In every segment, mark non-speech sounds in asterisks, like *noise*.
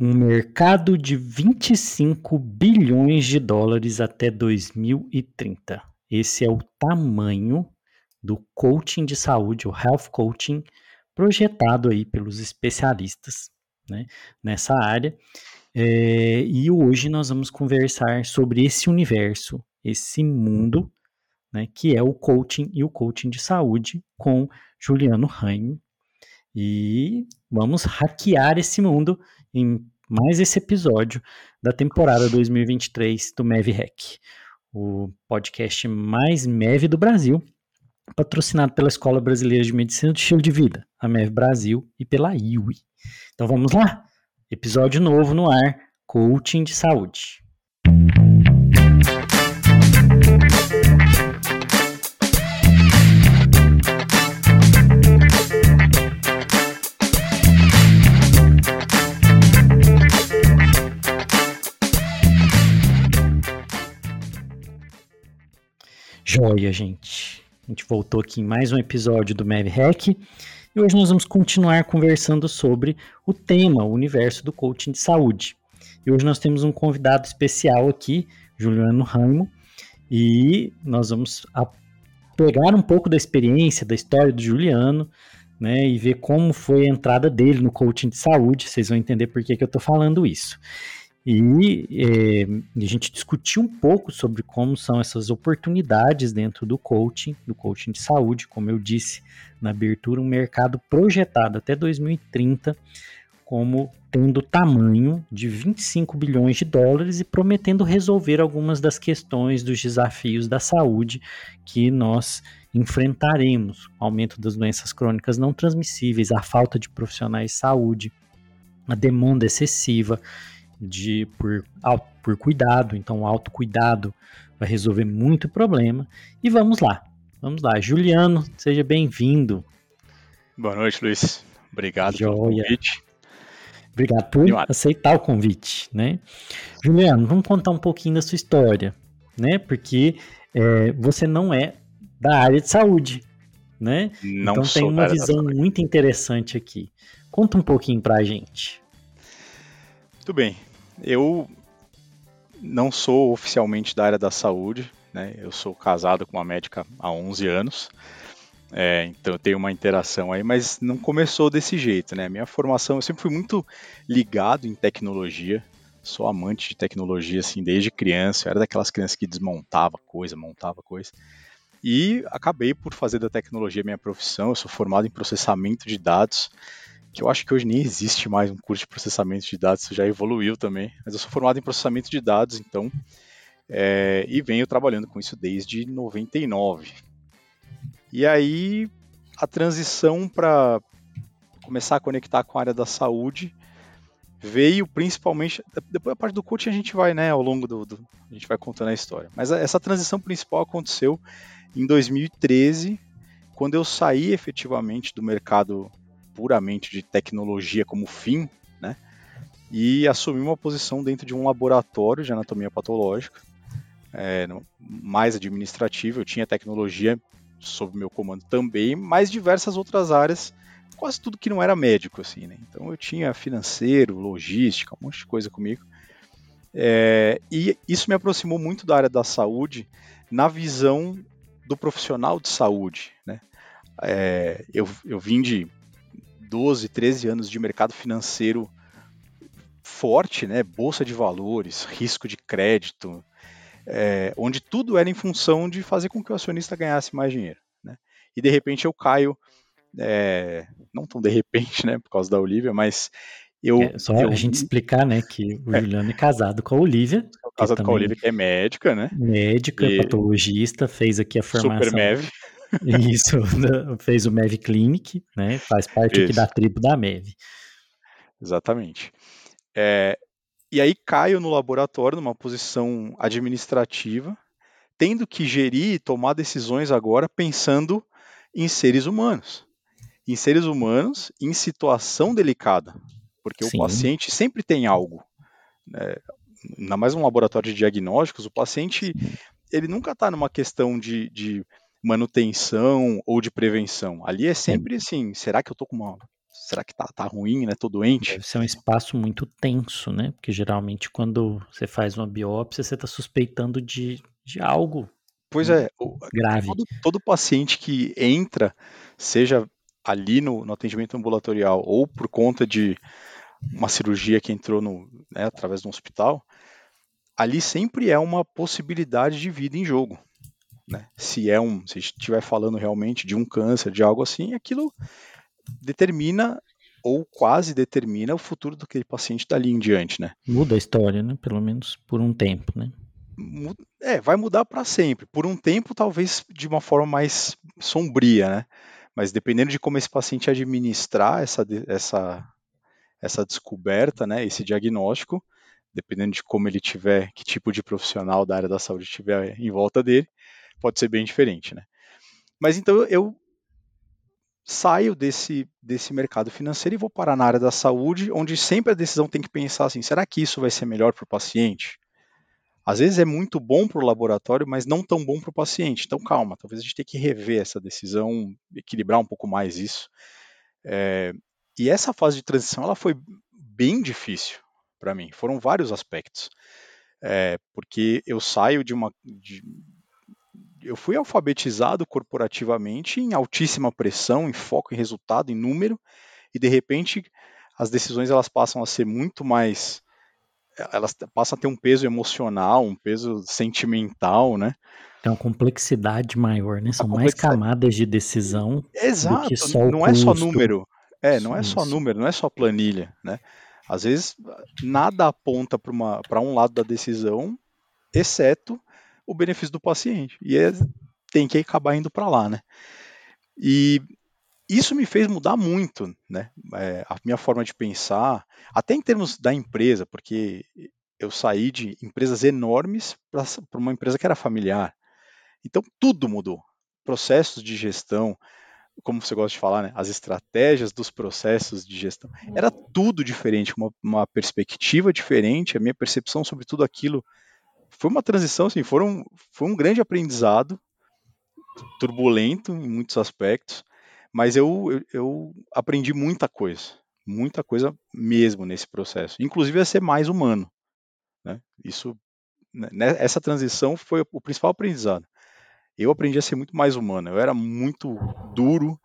um mercado de 25 bilhões de dólares até 2030. Esse é o tamanho do coaching de saúde, o health coaching, projetado aí pelos especialistas né, nessa área. É, e hoje nós vamos conversar sobre esse universo, esse mundo, né, que é o coaching e o coaching de saúde com Juliano Raime. E vamos hackear esse mundo em mais esse episódio da temporada 2023 do MEV Hack, o podcast mais MEV do Brasil, patrocinado pela Escola Brasileira de Medicina do Estilo de Vida, a MEV Brasil, e pela IUI. Então vamos lá? Episódio novo no ar, Coaching de Saúde. Joia, gente. A gente voltou aqui em mais um episódio do Mav Hack e hoje nós vamos continuar conversando sobre o tema, o universo do coaching de saúde. E hoje nós temos um convidado especial aqui, Juliano Ramo, e nós vamos pegar um pouco da experiência, da história do Juliano, né, e ver como foi a entrada dele no coaching de saúde. Vocês vão entender por que, que eu estou falando isso. E é, a gente discutiu um pouco sobre como são essas oportunidades dentro do coaching, do coaching de saúde, como eu disse na abertura, um mercado projetado até 2030 como tendo tamanho de 25 bilhões de dólares e prometendo resolver algumas das questões dos desafios da saúde que nós enfrentaremos, aumento das doenças crônicas não transmissíveis, a falta de profissionais de saúde, a demanda excessiva de por, por cuidado, então autocuidado vai resolver muito problema. E vamos lá, vamos lá. Juliano, seja bem-vindo. Boa noite, Luiz. Obrigado Joia. pelo convite. Obrigado por aceitar o convite, né? Juliano, vamos contar um pouquinho da sua história, né? Porque é, você não é da área de saúde, né? Não então tem uma visão muito interessante aqui. Conta um pouquinho pra gente. Muito bem. Eu não sou oficialmente da área da saúde, né? Eu sou casado com uma médica há 11 anos, é, então eu tenho uma interação aí, mas não começou desse jeito, né? Minha formação, eu sempre fui muito ligado em tecnologia, sou amante de tecnologia, assim, desde criança, eu era daquelas crianças que desmontava coisa, montava coisa, e acabei por fazer da tecnologia minha profissão, eu sou formado em processamento de dados, que eu acho que hoje nem existe mais um curso de processamento de dados, isso já evoluiu também, mas eu sou formado em processamento de dados, então, é, e venho trabalhando com isso desde 99. E aí, a transição para começar a conectar com a área da saúde veio principalmente, depois a parte do coaching a gente vai, né, ao longo do, do a gente vai contando a história, mas essa transição principal aconteceu em 2013, quando eu saí efetivamente do mercado puramente de tecnologia como fim, né? E assumi uma posição dentro de um laboratório de anatomia patológica, é, mais administrativo. Eu tinha tecnologia sob meu comando também, mas diversas outras áreas, quase tudo que não era médico, assim, né? Então eu tinha financeiro, logística, um monte de coisa comigo. É, e isso me aproximou muito da área da saúde na visão do profissional de saúde, né? É, eu, eu vim de 12, 13 anos de mercado financeiro forte, né? Bolsa de valores, risco de crédito, é, onde tudo era em função de fazer com que o acionista ganhasse mais dinheiro. Né? E de repente eu caio, é, não tão de repente, né, por causa da Olivia, mas eu. É, só eu, a gente explicar, né, que o é. Juliano é casado com a Olivia. *laughs* Casado com a Olivia, que é médica, né? Médica, patologista, fez aqui a formação. Super MEV. *laughs* Isso, *laughs* fez o MEV Clinic, né? Faz parte Isso. aqui da tribo da MEV. Exatamente. É, e aí caio no laboratório, numa posição administrativa, tendo que gerir e tomar decisões agora pensando em seres humanos. Em seres humanos em situação delicada. Porque Sim. o paciente sempre tem algo. Né? Ainda mais um laboratório de diagnósticos, o paciente ele nunca está numa questão de, de manutenção ou de prevenção. Ali é sempre assim, será que eu tô com uma será que tá, tá ruim, né? Tô doente? Deve ser um espaço muito tenso, né? Porque geralmente quando você faz uma biópsia, você está suspeitando de, de algo Pois é, o- grave. todo, todo paciente que entra, seja ali no, no atendimento ambulatorial ou por conta de uma cirurgia que entrou no, né, através do hospital, ali sempre é uma possibilidade de vida em jogo. Né? Se é um, se estiver falando realmente de um câncer, de algo assim, aquilo determina ou quase determina o futuro daquele paciente dali em diante, né? Muda a história, né? Pelo menos por um tempo, né? É, vai mudar para sempre. Por um tempo, talvez de uma forma mais sombria, né? Mas dependendo de como esse paciente administrar essa, essa, essa descoberta, né? Esse diagnóstico, dependendo de como ele tiver, que tipo de profissional da área da saúde tiver em volta dele, pode ser bem diferente, né? Mas então eu saio desse, desse mercado financeiro e vou parar na área da saúde, onde sempre a decisão tem que pensar assim: será que isso vai ser melhor para o paciente? Às vezes é muito bom para o laboratório, mas não tão bom para o paciente. Então, calma, talvez a gente tenha que rever essa decisão, equilibrar um pouco mais isso. É, e essa fase de transição ela foi bem difícil para mim. Foram vários aspectos, É, porque eu saio de uma, de- eu fui alfabetizado corporativamente em altíssima pressão, em foco em resultado, em número, e de repente as decisões elas passam a ser muito mais elas passam a ter um peso emocional, um peso sentimental, né? Tem uma complexidade maior, né? São mais camadas de decisão. Exato, só o não é só número. É, não é só número, não é só planilha, né? Às vezes nada aponta para um lado da decisão, exceto o benefício do paciente. E é- tem que acabar indo para lá, né? E isso me fez mudar muito, né? É, a minha forma de pensar, até em termos da empresa, porque eu saí de empresas enormes para uma empresa que era familiar. Então tudo mudou. Processos de gestão, como você gosta de falar, né? As estratégias dos processos de gestão, era tudo diferente, uma, uma perspectiva diferente. A minha percepção sobre tudo aquilo foi uma transição, assim, foram, foi um grande aprendizado, turbulento em muitos aspectos, mas eu, eu, eu aprendi muita coisa, muita coisa mesmo nesse processo, inclusive a ser mais humano. Né? Isso, né, essa transição foi o principal aprendizado. Eu aprendi a ser muito mais humano. Eu era muito duro,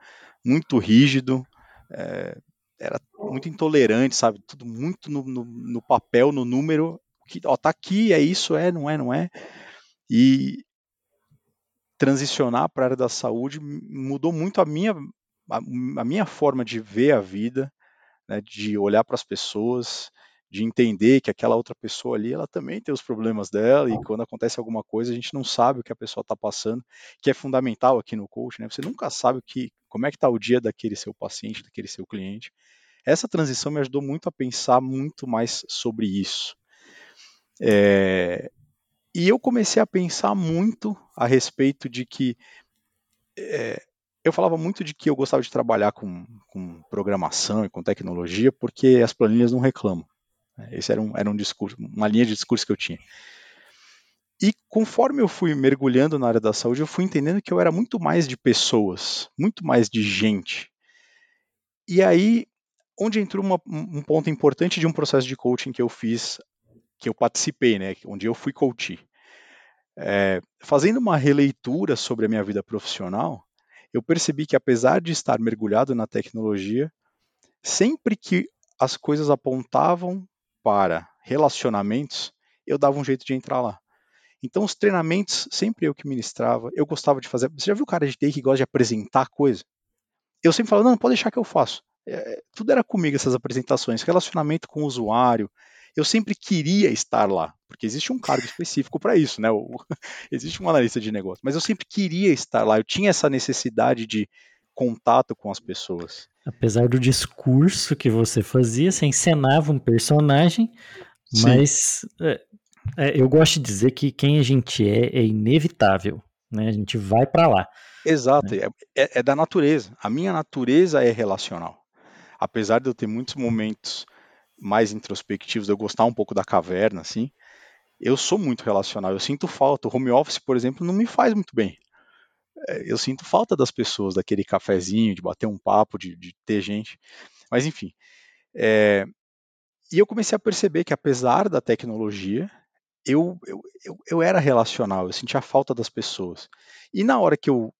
muito rígido, é, era muito intolerante, sabe? Tudo muito no, no, no papel, no número. Que, ó, tá aqui, é isso, é, não é, não é. E transicionar para a área da saúde mudou muito a minha, a, a minha forma de ver a vida, né, de olhar para as pessoas, de entender que aquela outra pessoa ali, ela também tem os problemas dela e quando acontece alguma coisa a gente não sabe o que a pessoa está passando, que é fundamental aqui no coach, né? Você nunca sabe o que, como é que está o dia daquele seu paciente, daquele seu cliente. Essa transição me ajudou muito a pensar muito mais sobre isso. É, e eu comecei a pensar muito a respeito de que é, eu falava muito de que eu gostava de trabalhar com, com, programação e com tecnologia porque as planilhas não reclamam. Esse era um, era um discurso, uma linha de discurso que eu tinha. E conforme eu fui mergulhando na área da saúde, eu fui entendendo que eu era muito mais de pessoas, muito mais de gente. E aí, onde entrou uma, um ponto importante de um processo de coaching que eu fiz, que eu participei, né, onde eu fui coach. É, fazendo uma releitura sobre a minha vida profissional, eu percebi que apesar de estar mergulhado na tecnologia, sempre que as coisas apontavam para relacionamentos, eu dava um jeito de entrar lá. Então, os treinamentos, sempre eu que ministrava, eu gostava de fazer. Você já viu o cara de TI que gosta de apresentar coisa? Eu sempre falava, não, pode deixar que eu faço. É, tudo era comigo, essas apresentações, relacionamento com o usuário. Eu sempre queria estar lá, porque existe um cargo específico para isso, né? O, *laughs* existe um analista de negócio, mas eu sempre queria estar lá. Eu tinha essa necessidade de contato com as pessoas. Apesar do discurso que você fazia, você encenava um personagem, Sim. mas é, é, eu gosto de dizer que quem a gente é é inevitável, né? A gente vai para lá. Exato, né? é, é, da natureza. A minha natureza é relacional. Apesar de eu ter muitos momentos mais introspectivos, eu gostar um pouco da caverna, assim, eu sou muito relacional. Eu sinto falta. O home office, por exemplo, não me faz muito bem eu sinto falta das pessoas, daquele cafezinho, de bater um papo, de, de ter gente. Mas enfim. É, e eu comecei a perceber que apesar da tecnologia, eu, eu, eu, eu era relacional, eu sentia falta das pessoas. E na hora que eu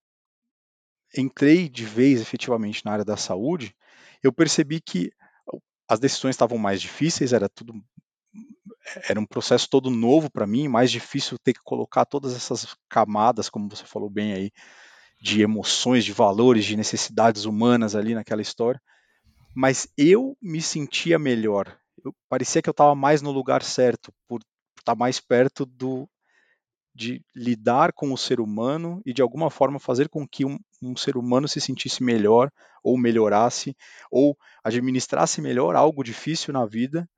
entrei de vez efetivamente na área da saúde, eu percebi que as decisões estavam mais difíceis, era tudo era um processo todo novo para mim, mais difícil ter que colocar todas essas camadas, como você falou bem aí, de emoções, de valores, de necessidades humanas ali naquela história. Mas eu me sentia melhor. Eu, parecia que eu estava mais no lugar certo, por estar tá mais perto do de lidar com o ser humano e de alguma forma fazer com que um, um ser humano se sentisse melhor ou melhorasse ou administrasse melhor algo difícil na vida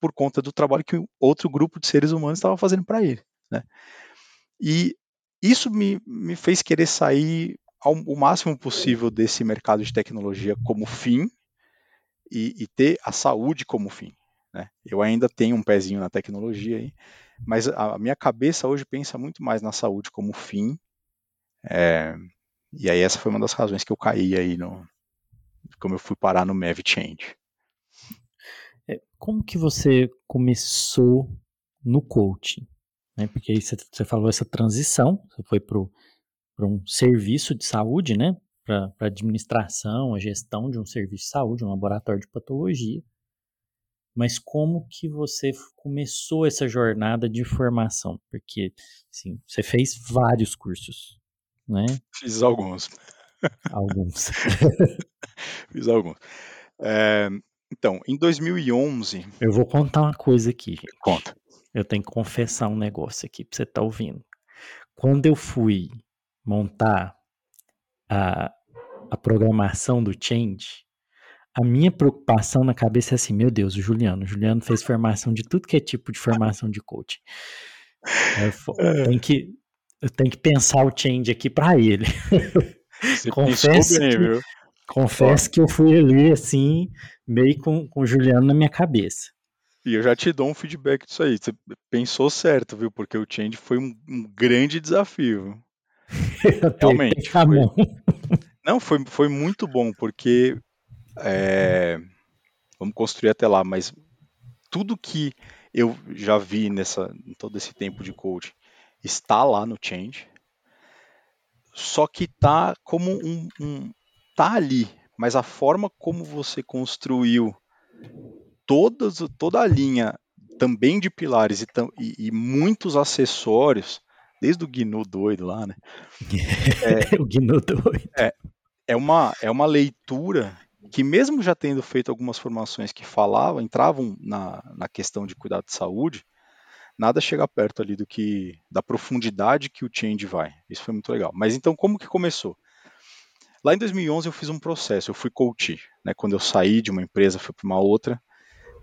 por conta do trabalho que outro grupo de seres humanos estava fazendo para ele. Né? E isso me, me fez querer sair ao, o máximo possível desse mercado de tecnologia como fim e, e ter a saúde como fim. Né? Eu ainda tenho um pezinho na tecnologia aí, mas a minha cabeça hoje pensa muito mais na saúde como fim. É, e aí essa foi uma das razões que eu caí aí no, como eu fui parar no Mav Change. É, como que você começou no coaching? Né? Porque aí você, você falou essa transição, você foi para um serviço de saúde, né? Para administração, a gestão de um serviço de saúde, um laboratório de patologia. Mas como que você começou essa jornada de formação? Porque, assim, você fez vários cursos, né? Fiz alguns. Alguns. *laughs* Fiz alguns. É, então, em 2011. Eu vou contar uma coisa aqui. Conta. Eu tenho que confessar um negócio aqui pra você estar tá ouvindo. Quando eu fui montar a, a programação do Change, a minha preocupação na cabeça é assim: meu Deus, o Juliano. O Juliano fez formação de tudo que é tipo de formação de coaching. Eu, é. tenho, que, eu tenho que pensar o Change aqui para ele. *laughs* Você confesso bem, que, viu? Confesso que eu fui ali, assim, meio com, com o Juliano na minha cabeça. E eu já te dou um feedback disso aí. Você pensou certo, viu? Porque o Change foi um, um grande desafio. *laughs* Realmente. Foi... Não, foi, foi muito bom, porque. É... Vamos construir até lá, mas tudo que eu já vi nessa, em todo esse tempo de coaching está lá no Change. Só que tá como um, um, tá ali, mas a forma como você construiu todas, toda a linha também de pilares e, e, e muitos acessórios, desde o GNU doido lá, né? É, *laughs* o GNU doido. É, é, uma, é uma leitura que mesmo já tendo feito algumas formações que falavam, entravam na, na questão de cuidado de saúde, nada chega perto ali do que da profundidade que o change vai. Isso foi muito legal. Mas então como que começou? Lá em 2011 eu fiz um processo, eu fui coach, né? Quando eu saí de uma empresa, fui para uma outra,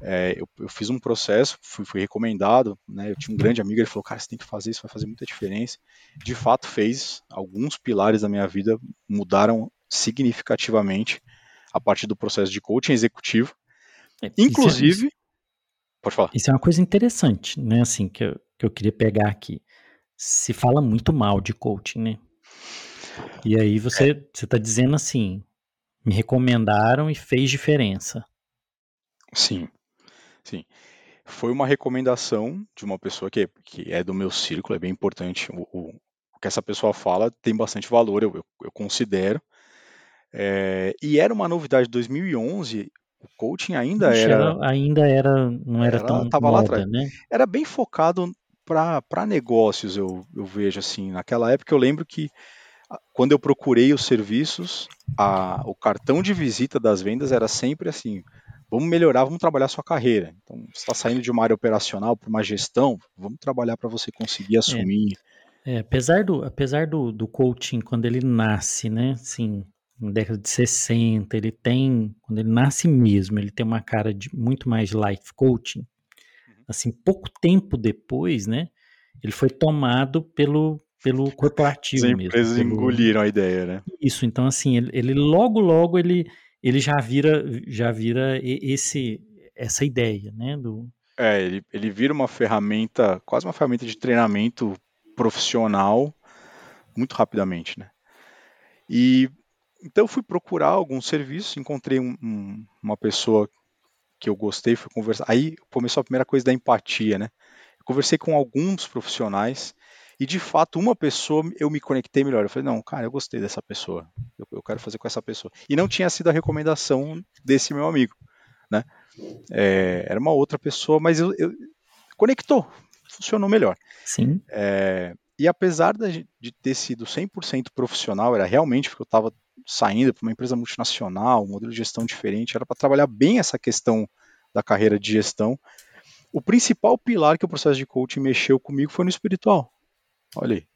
é, eu, eu, fiz um processo, fui, fui, recomendado, né? Eu tinha um grande amigo, ele falou, cara, você tem que fazer isso, vai fazer muita diferença. De fato fez, alguns pilares da minha vida mudaram significativamente a partir do processo de coaching executivo. É, Inclusive, isso, pode falar. Isso é uma coisa interessante, né? Assim, que eu, que eu queria pegar aqui. Se fala muito mal de coaching, né? E aí você é. está dizendo assim, me recomendaram e fez diferença. Sim, sim. Foi uma recomendação de uma pessoa que, que é do meu círculo, é bem importante. O, o, o que essa pessoa fala tem bastante valor, eu, eu, eu considero. É, e era uma novidade de 2011, o coaching ainda Puxa, era, Ainda era, não era, era tão tava moda, lá atrás. né? Era bem focado para negócios, eu, eu vejo assim. Naquela época eu lembro que quando eu procurei os serviços, a, o cartão de visita das vendas era sempre assim: vamos melhorar, vamos trabalhar sua carreira. Então, você está saindo de uma área operacional para uma gestão, vamos trabalhar para você conseguir assumir. É, é, apesar do, apesar do, do coaching, quando ele nasce, né, assim, na década de 60, ele tem, quando ele nasce mesmo, ele tem uma cara de muito mais life coaching. Uhum. Assim, pouco tempo depois, né, ele foi tomado pelo, pelo corporativo As mesmo. As empresas pelo... engoliram a ideia, né? Isso, então assim, ele, ele, logo, logo ele, ele já vira, já vira esse, essa ideia, né? Do... É, ele, ele vira uma ferramenta, quase uma ferramenta de treinamento profissional muito rapidamente, né? E então fui procurar algum serviço, encontrei um, um, uma pessoa que eu gostei, fui conversar. Aí começou a primeira coisa da empatia, né? Eu conversei com alguns profissionais e de fato uma pessoa eu me conectei melhor. Eu falei, não, cara, eu gostei dessa pessoa, eu, eu quero fazer com essa pessoa. E não tinha sido a recomendação desse meu amigo, né? É, era uma outra pessoa, mas eu, eu conectou, funcionou melhor. Sim. É, e apesar de, de ter sido 100% profissional, era realmente porque eu estava saindo para uma empresa multinacional, um modelo de gestão diferente, era para trabalhar bem essa questão da carreira de gestão. O principal pilar que o processo de coaching mexeu comigo foi no espiritual. Olha aí.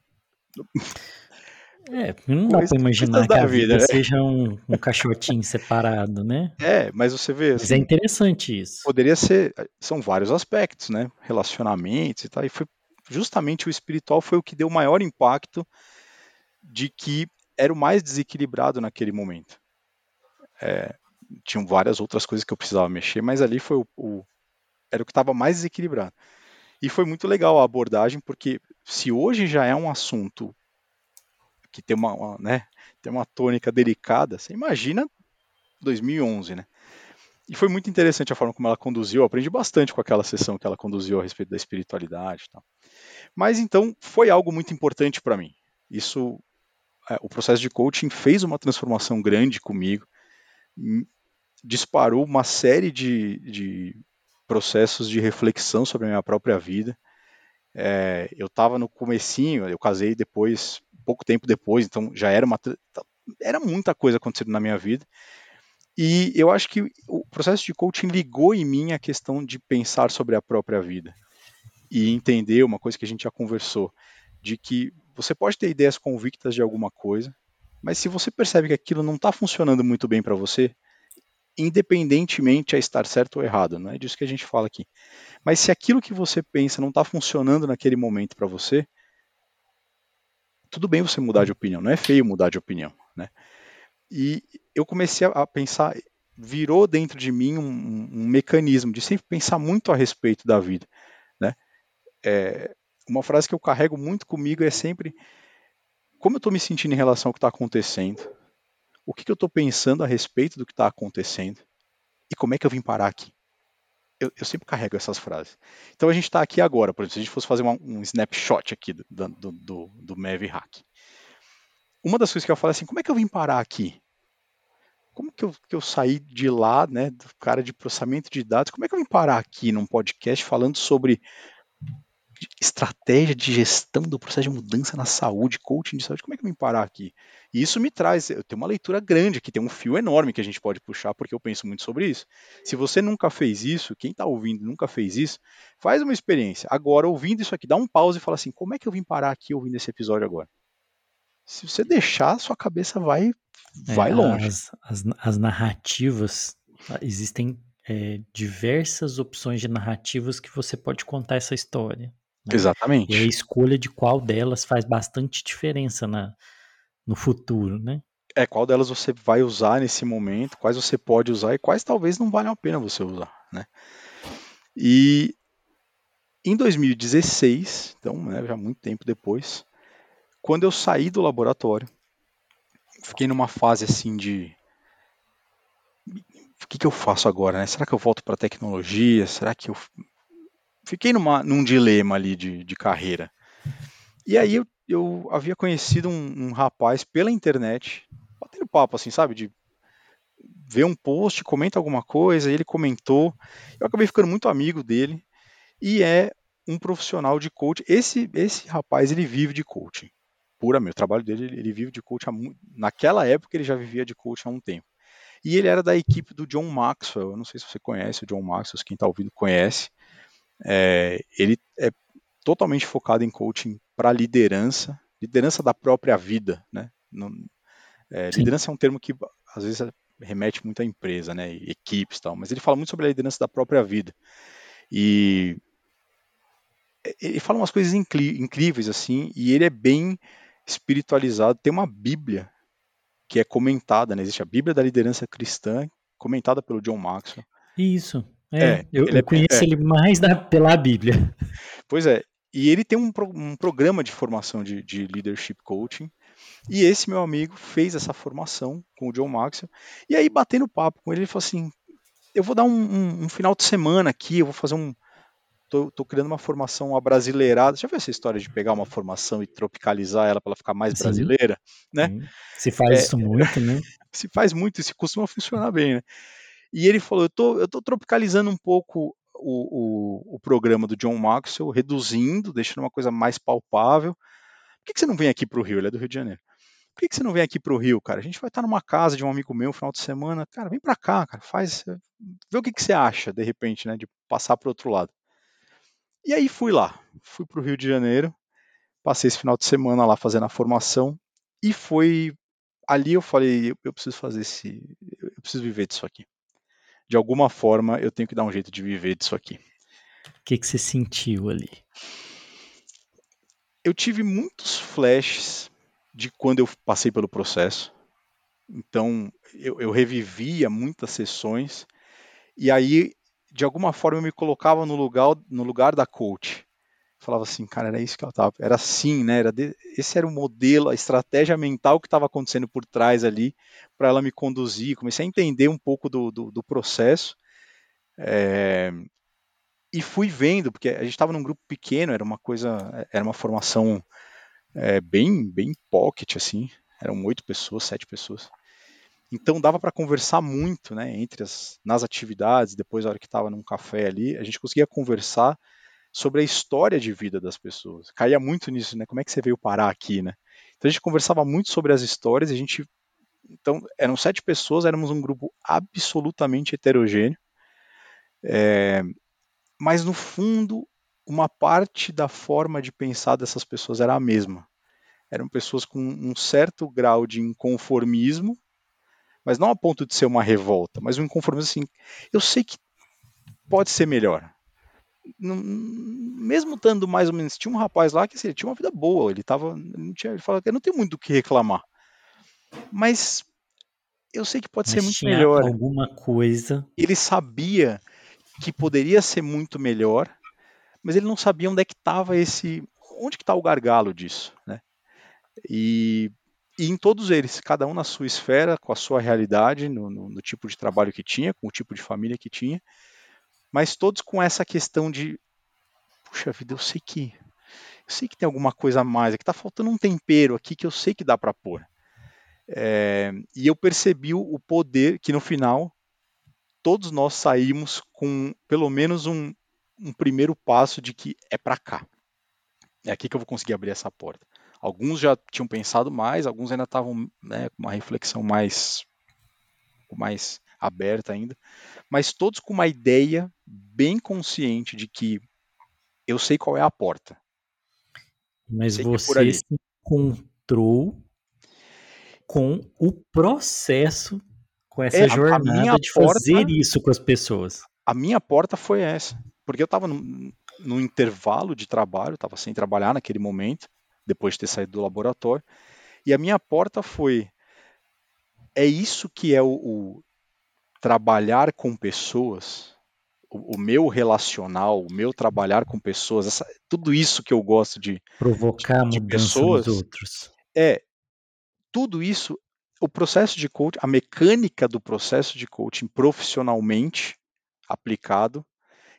É, não dá para imaginar que a vida, vida né? seja um, um caixotinho *laughs* separado, né? É, mas você vê. Assim, mas é assim, interessante isso. Poderia ser. São vários aspectos, né? Relacionamentos e tal. E foi justamente o espiritual foi o que deu o maior impacto de que era o mais desequilibrado naquele momento. É, tinham várias outras coisas que eu precisava mexer, mas ali foi o, o era o que estava mais desequilibrado. E foi muito legal a abordagem, porque se hoje já é um assunto que tem uma, uma né, tem uma tônica delicada, você imagina 2011, né? E foi muito interessante a forma como ela conduziu, eu aprendi bastante com aquela sessão que ela conduziu a respeito da espiritualidade e tal. Mas então foi algo muito importante para mim. Isso o processo de coaching fez uma transformação grande comigo, disparou uma série de, de processos de reflexão sobre a minha própria vida. É, eu estava no comecinho, eu casei depois, pouco tempo depois, então já era uma era muita coisa acontecendo na minha vida. E eu acho que o processo de coaching ligou em mim a questão de pensar sobre a própria vida e entender uma coisa que a gente já conversou, de que você pode ter ideias convictas de alguma coisa, mas se você percebe que aquilo não está funcionando muito bem para você, independentemente a estar certo ou errado, não é disso que a gente fala aqui. Mas se aquilo que você pensa não está funcionando naquele momento para você, tudo bem você mudar de opinião, não é feio mudar de opinião, né? E eu comecei a pensar, virou dentro de mim um, um mecanismo de sempre pensar muito a respeito da vida, né? É, uma frase que eu carrego muito comigo é sempre como eu estou me sentindo em relação ao que está acontecendo, o que, que eu estou pensando a respeito do que está acontecendo e como é que eu vim parar aqui. Eu, eu sempre carrego essas frases. Então a gente está aqui agora, por exemplo, se a gente fosse fazer uma, um snapshot aqui do, do, do, do Mav Hack. Uma das coisas que eu falo é assim, como é que eu vim parar aqui? Como que eu, que eu saí de lá, né, do cara de processamento de dados, como é que eu vim parar aqui num podcast falando sobre estratégia de gestão do processo de mudança na saúde, coaching de saúde, como é que eu me parar aqui? E isso me traz, eu tenho uma leitura grande aqui, tem um fio enorme que a gente pode puxar, porque eu penso muito sobre isso. Se você nunca fez isso, quem está ouvindo nunca fez isso, faz uma experiência. Agora, ouvindo isso aqui, dá um pause e fala assim, como é que eu vim parar aqui ouvindo esse episódio agora? Se você deixar, sua cabeça vai, vai é, longe. As, as, as narrativas, existem é, diversas opções de narrativas que você pode contar essa história. Né? Exatamente. E a escolha de qual delas faz bastante diferença na, no futuro, né? É, qual delas você vai usar nesse momento, quais você pode usar e quais talvez não valham a pena você usar, né? E em 2016, então né, já muito tempo depois, quando eu saí do laboratório, fiquei numa fase assim de o que, que eu faço agora, né? Será que eu volto para tecnologia? Será que eu fiquei numa, num dilema ali de, de carreira. E aí eu, eu havia conhecido um, um, rapaz pela internet, batendo papo assim, sabe? De ver um post, comenta alguma coisa, ele comentou. Eu acabei ficando muito amigo dele e é um profissional de coaching. Esse, esse rapaz, ele vive de coaching. Puramente. O trabalho dele, ele vive de coaching. Há, naquela época, ele já vivia de coaching há um tempo. E ele era da equipe do John Maxwell. Eu não sei se você conhece o John Maxwell, quem está ouvindo conhece. É, ele é totalmente focado em coaching para liderança, liderança da própria vida, né? Não, é, liderança é um termo que às vezes remete muito à empresa, né? Equipes, tal. Mas ele fala muito sobre a liderança da própria vida e ele fala umas coisas incríveis assim e ele é bem espiritualizado. Tem uma Bíblia que é comentada, né? Existe a Bíblia da liderança cristã, comentada pelo John Maxwell. Isso. É, é eu, eu é, conheço é, ele mais da, pela Bíblia. *laughs* Pois é, e ele tem um, um programa de formação de, de leadership coaching, E esse meu amigo fez essa formação com o John Maxwell. E aí, batendo papo com ele, ele falou assim: Eu vou dar um, um, um final de semana aqui, eu vou fazer um. Tô, tô, criando uma formação abrasileirada. Já viu essa história de pegar uma formação e tropicalizar ela para ela ficar mais Sim. brasileira? Né? Sim. Se faz é, isso muito, né? *laughs* Se faz muito, isso costuma funcionar bem, né? E ele falou: Eu tô, eu tô tropicalizando um pouco o, o, o programa do John Maxwell, reduzindo, deixando uma coisa mais palpável. Por que, que você não vem aqui para o Rio? Ele é do Rio de Janeiro. Por que, que você não vem aqui para o Rio, cara? A gente vai estar numa casa de um amigo meu no final de semana. Cara, vem para cá, cara. Faz. Vê o que, que você acha, de repente, né? De passar para outro lado. E aí fui lá. Fui para o Rio de Janeiro. Passei esse final de semana lá fazendo a formação. E foi. Ali eu falei, eu preciso fazer esse. Eu preciso viver disso aqui de alguma forma eu tenho que dar um jeito de viver disso aqui. O que, que você sentiu ali? Eu tive muitos flashes de quando eu passei pelo processo. Então eu, eu revivia muitas sessões e aí de alguma forma eu me colocava no lugar no lugar da coach falava assim, cara, era isso que ela tava, era assim, né? Era de, esse era o modelo, a estratégia mental que estava acontecendo por trás ali para ela me conduzir. Comecei a entender um pouco do, do, do processo é, e fui vendo, porque a gente estava num grupo pequeno, era uma coisa, era uma formação é, bem, bem pocket assim, eram oito pessoas, sete pessoas. Então dava para conversar muito, né? Entre as nas atividades, depois a hora que estava num café ali, a gente conseguia conversar sobre a história de vida das pessoas. Caía muito nisso, né? Como é que você veio parar aqui, né? Então a gente conversava muito sobre as histórias, a gente então eram sete pessoas, éramos um grupo absolutamente heterogêneo, é, mas no fundo uma parte da forma de pensar dessas pessoas era a mesma. Eram pessoas com um certo grau de inconformismo, mas não a ponto de ser uma revolta, mas um inconformismo assim. Eu sei que pode ser melhor mesmo estando mais ou menos, tinha um rapaz lá que assim, ele tinha uma vida boa, ele tava, não tinha, ele falava que não tenho muito do que reclamar. Mas eu sei que pode Mas ser muito melhor. Alguma coisa. Ele sabia que poderia ser muito melhor, mas ele não sabia onde é que estava esse, onde que está o gargalo disso, né? E, e, em todos eles, cada um na sua esfera, com a sua realidade, no, no, no tipo de trabalho que tinha, com o tipo de família que tinha, mas todos com essa questão de, puxa vida, eu sei que eu sei que tem alguma coisa a mais, é que tá faltando um tempero aqui que eu sei que dá para pôr. É, e eu percebi o poder que no final todos nós saímos com pelo menos um, um primeiro passo de que é para cá. É aqui que eu vou conseguir abrir essa porta. Alguns já tinham pensado mais, alguns ainda estavam né, com uma reflexão mais, mais aberta ainda, mas todos com uma ideia bem consciente de que eu sei qual é a porta. Mas é você é se encontrou com o processo, com essa é, jornada de porta, fazer isso com as pessoas. A minha porta foi essa, porque eu estava no, no, intervalo de trabalho, estava sem trabalhar naquele momento, depois de ter saído do laboratório, e a minha porta foi é isso que é o, o trabalhar com pessoas, o, o, meu relacional, o meu trabalhar com pessoas, essa, tudo isso que eu gosto de provocar de, de pessoas, dos outros. É tudo isso, o processo de coaching, a mecânica do processo de coaching profissionalmente aplicado,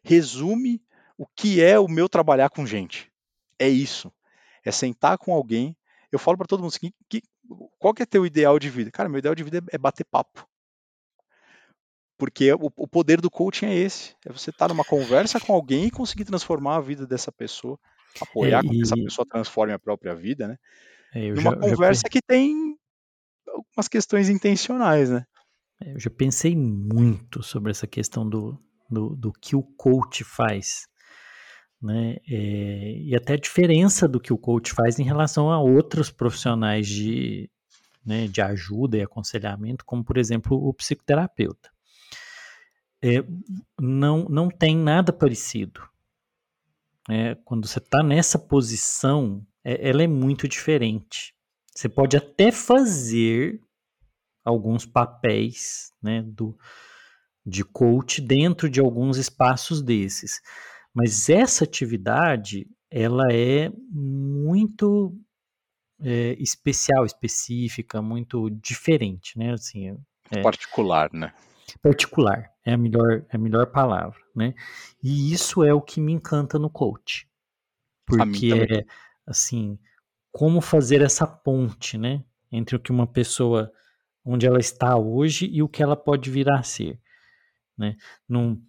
resume o que é o meu trabalhar com gente. É isso. É sentar com alguém. Eu falo para todo mundo assim, que, qual que é teu ideal de vida? Cara, meu ideal de vida é bater papo. Porque o, o poder do coaching é esse: é você estar tá numa conversa com alguém e conseguir transformar a vida dessa pessoa, apoiar é, e... que essa pessoa transforme a própria vida, né? É, numa já, conversa já... que tem algumas questões intencionais, né? É, eu já pensei muito sobre essa questão do, do, do que o coach faz. Né? É, e até a diferença do que o coach faz em relação a outros profissionais de, né, de ajuda e aconselhamento, como por exemplo o psicoterapeuta é, não, não tem nada parecido. É, quando você está nessa posição, é, ela é muito diferente. Você pode até fazer alguns papéis né, do, de coach dentro de alguns espaços desses, mas essa atividade ela é muito é, especial, específica, muito diferente, né? Assim, é, particular, né? Particular é a melhor, é a melhor palavra, né? E isso é o que me encanta no coach, porque é assim como fazer essa ponte, né, entre o que uma pessoa onde ela está hoje e o que ela pode vir a ser, né? Num,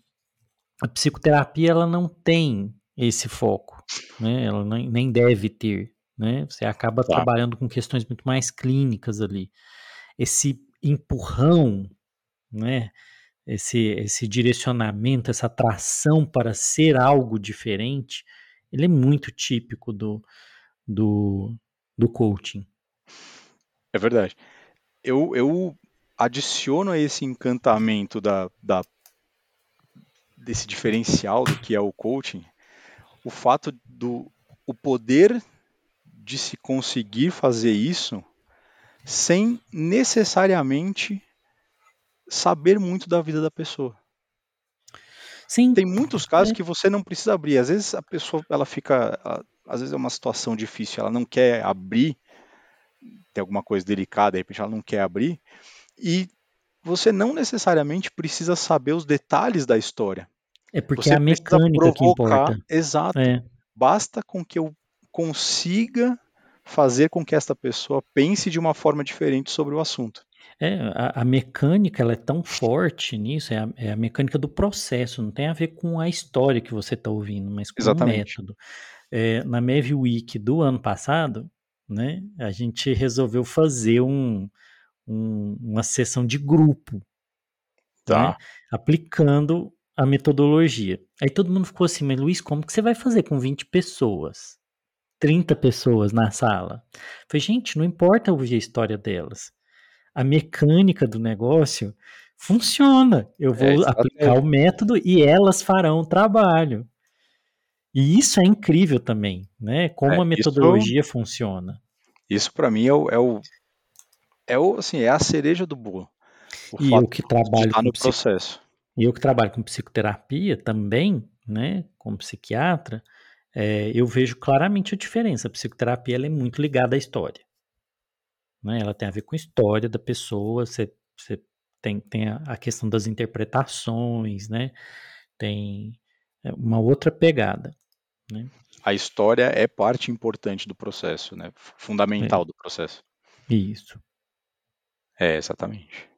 a psicoterapia ela não tem esse foco, né? Ela nem, nem deve ter, né? Você acaba trabalhando com questões muito mais clínicas ali. Esse empurrão, né? Esse, esse direcionamento, essa atração para ser algo diferente, ele é muito típico do, do, do coaching. É verdade. Eu, eu adiciono a esse encantamento da, da, desse diferencial do que é o coaching o fato do o poder de se conseguir fazer isso sem necessariamente saber muito da vida da pessoa. Sim. Tem muitos casos é. que você não precisa abrir. Às vezes a pessoa ela fica, às vezes é uma situação difícil, ela não quer abrir, tem alguma coisa delicada, de repente ela não quer abrir, e você não necessariamente precisa saber os detalhes da história. É porque você é a mecânica que importa. Exato. É. Basta com que eu consiga fazer com que esta pessoa pense de uma forma diferente sobre o assunto. É, a, a mecânica ela é tão forte nisso, é a, é a, mecânica do processo, não tem a ver com a história que você está ouvindo, mas com Exatamente. o método. É, na Mev Week do ano passado, né, a gente resolveu fazer um, um, uma sessão de grupo, tá. né, aplicando a metodologia. Aí todo mundo ficou assim, mas Luiz, como que você vai fazer com 20 pessoas? 30 pessoas na sala. falei, gente, não importa ouvir a história delas. A mecânica do negócio funciona. Eu vou é, aplicar o método e elas farão o trabalho. E isso é incrível também, né? Como é, a metodologia isso, funciona. Isso para mim é o, é o, é o assim, é a cereja do bolo. e eu que trabalho no processo. E eu que trabalho com psicoterapia também, né, como psiquiatra, é, eu vejo claramente a diferença. A psicoterapia é muito ligada à história. Né? Ela tem a ver com a história da pessoa, você, você tem, tem a, questão das interpretações, né? tem é, uma outra pegada. Né? A história é parte importante do processo, né? fundamental é. do processo. Isso. É, exatamente.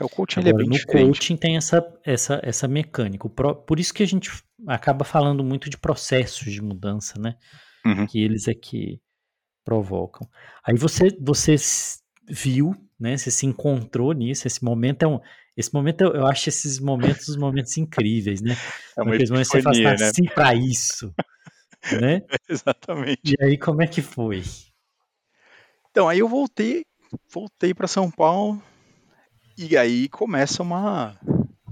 É, o coaching Agora, é bem no diferente. coaching tem essa, essa, essa mecânica. Por isso que a gente acaba falando muito de processos de mudança, né? Uhum. Que eles é que provocam. Aí você, você viu, né? Você se encontrou nisso. Esse momento é um. Esse momento, eu acho esses momentos os momentos incríveis, né? É uma epifania, você faz né? assim para isso, né? *laughs* Exatamente. E aí, como é que foi? Então, aí eu voltei, voltei para São Paulo, e aí começa uma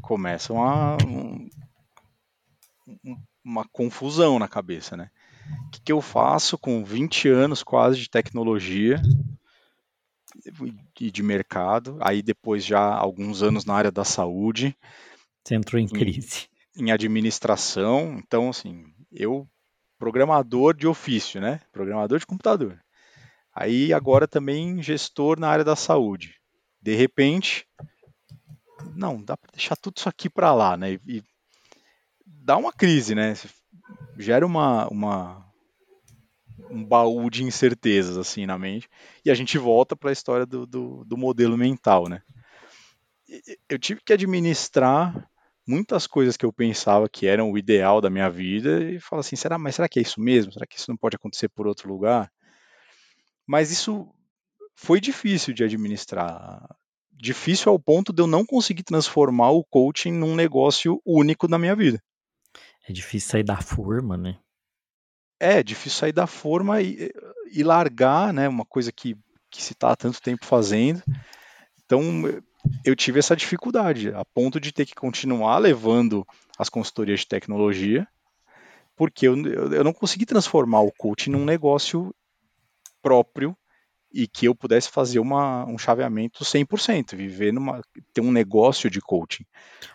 começa uma um, uma confusão na cabeça, né? O que, que eu faço com 20 anos quase de tecnologia e de mercado, aí depois já alguns anos na área da saúde. Você entrou em crise. Em, em administração, então assim, eu programador de ofício, né? Programador de computador. Aí agora também gestor na área da saúde. De repente, não, dá para deixar tudo isso aqui para lá, né? E, dá uma crise, né? Gera uma, uma um baú de incertezas assim na mente e a gente volta para a história do, do, do, modelo mental, né? Eu tive que administrar muitas coisas que eu pensava que eram o ideal da minha vida e falar assim, será, mas será que é isso mesmo? Será que isso não pode acontecer por outro lugar? Mas isso foi difícil de administrar. Difícil ao ponto de eu não conseguir transformar o coaching num negócio único na minha vida. É difícil sair da forma, né? É, difícil sair da forma e, e largar, né? Uma coisa que, que se está há tanto tempo fazendo. Então, eu tive essa dificuldade, a ponto de ter que continuar levando as consultorias de tecnologia, porque eu, eu não consegui transformar o coaching num negócio próprio e que eu pudesse fazer uma, um chaveamento 100%, viver numa ter um negócio de coaching.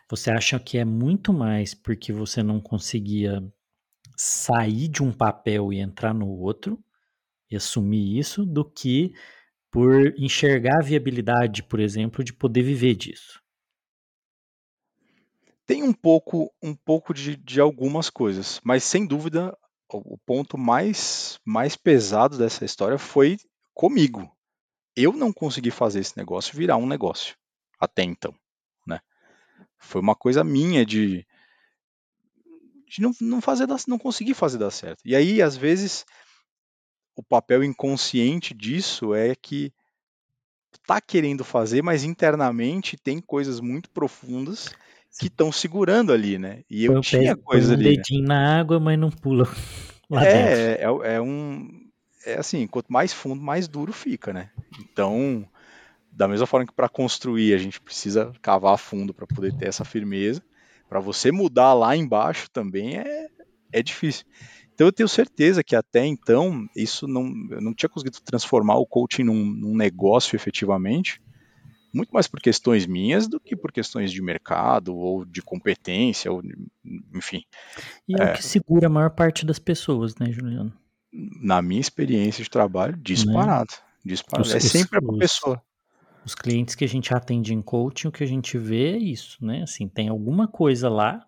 Você acha que é muito mais porque você não conseguia sair de um papel e entrar no outro, e assumir isso do que por enxergar a viabilidade, por exemplo, de poder viver disso. Tem um pouco, um pouco de, de algumas coisas, mas sem dúvida o ponto mais, mais pesado dessa história foi comigo. Eu não consegui fazer esse negócio virar um negócio até então, né? Foi uma coisa minha de, de não, não fazer não conseguir fazer dar certo. E aí às vezes o papel inconsciente disso é que tá querendo fazer, mas internamente tem coisas muito profundas que estão segurando ali, né? E eu, eu tinha coisa um ali. um dedinho né? na água, mas não pula *laughs* lá é, dentro. É, é um. É assim, quanto mais fundo, mais duro fica, né? Então, da mesma forma que para construir a gente precisa cavar fundo para poder ter essa firmeza, para você mudar lá embaixo também é, é difícil. Então eu tenho certeza que até então isso não, eu não tinha conseguido transformar o coaching num, num, negócio efetivamente, muito mais por questões minhas do que por questões de mercado ou de competência, ou, enfim. E é, é o que segura a maior parte das pessoas, né, Juliano? Na minha experiência de trabalho, disparado. Né? disparado. Os, é sempre os, a pessoa. Os clientes que a gente atende em coaching, o que a gente vê é isso, né? Assim, tem alguma coisa lá,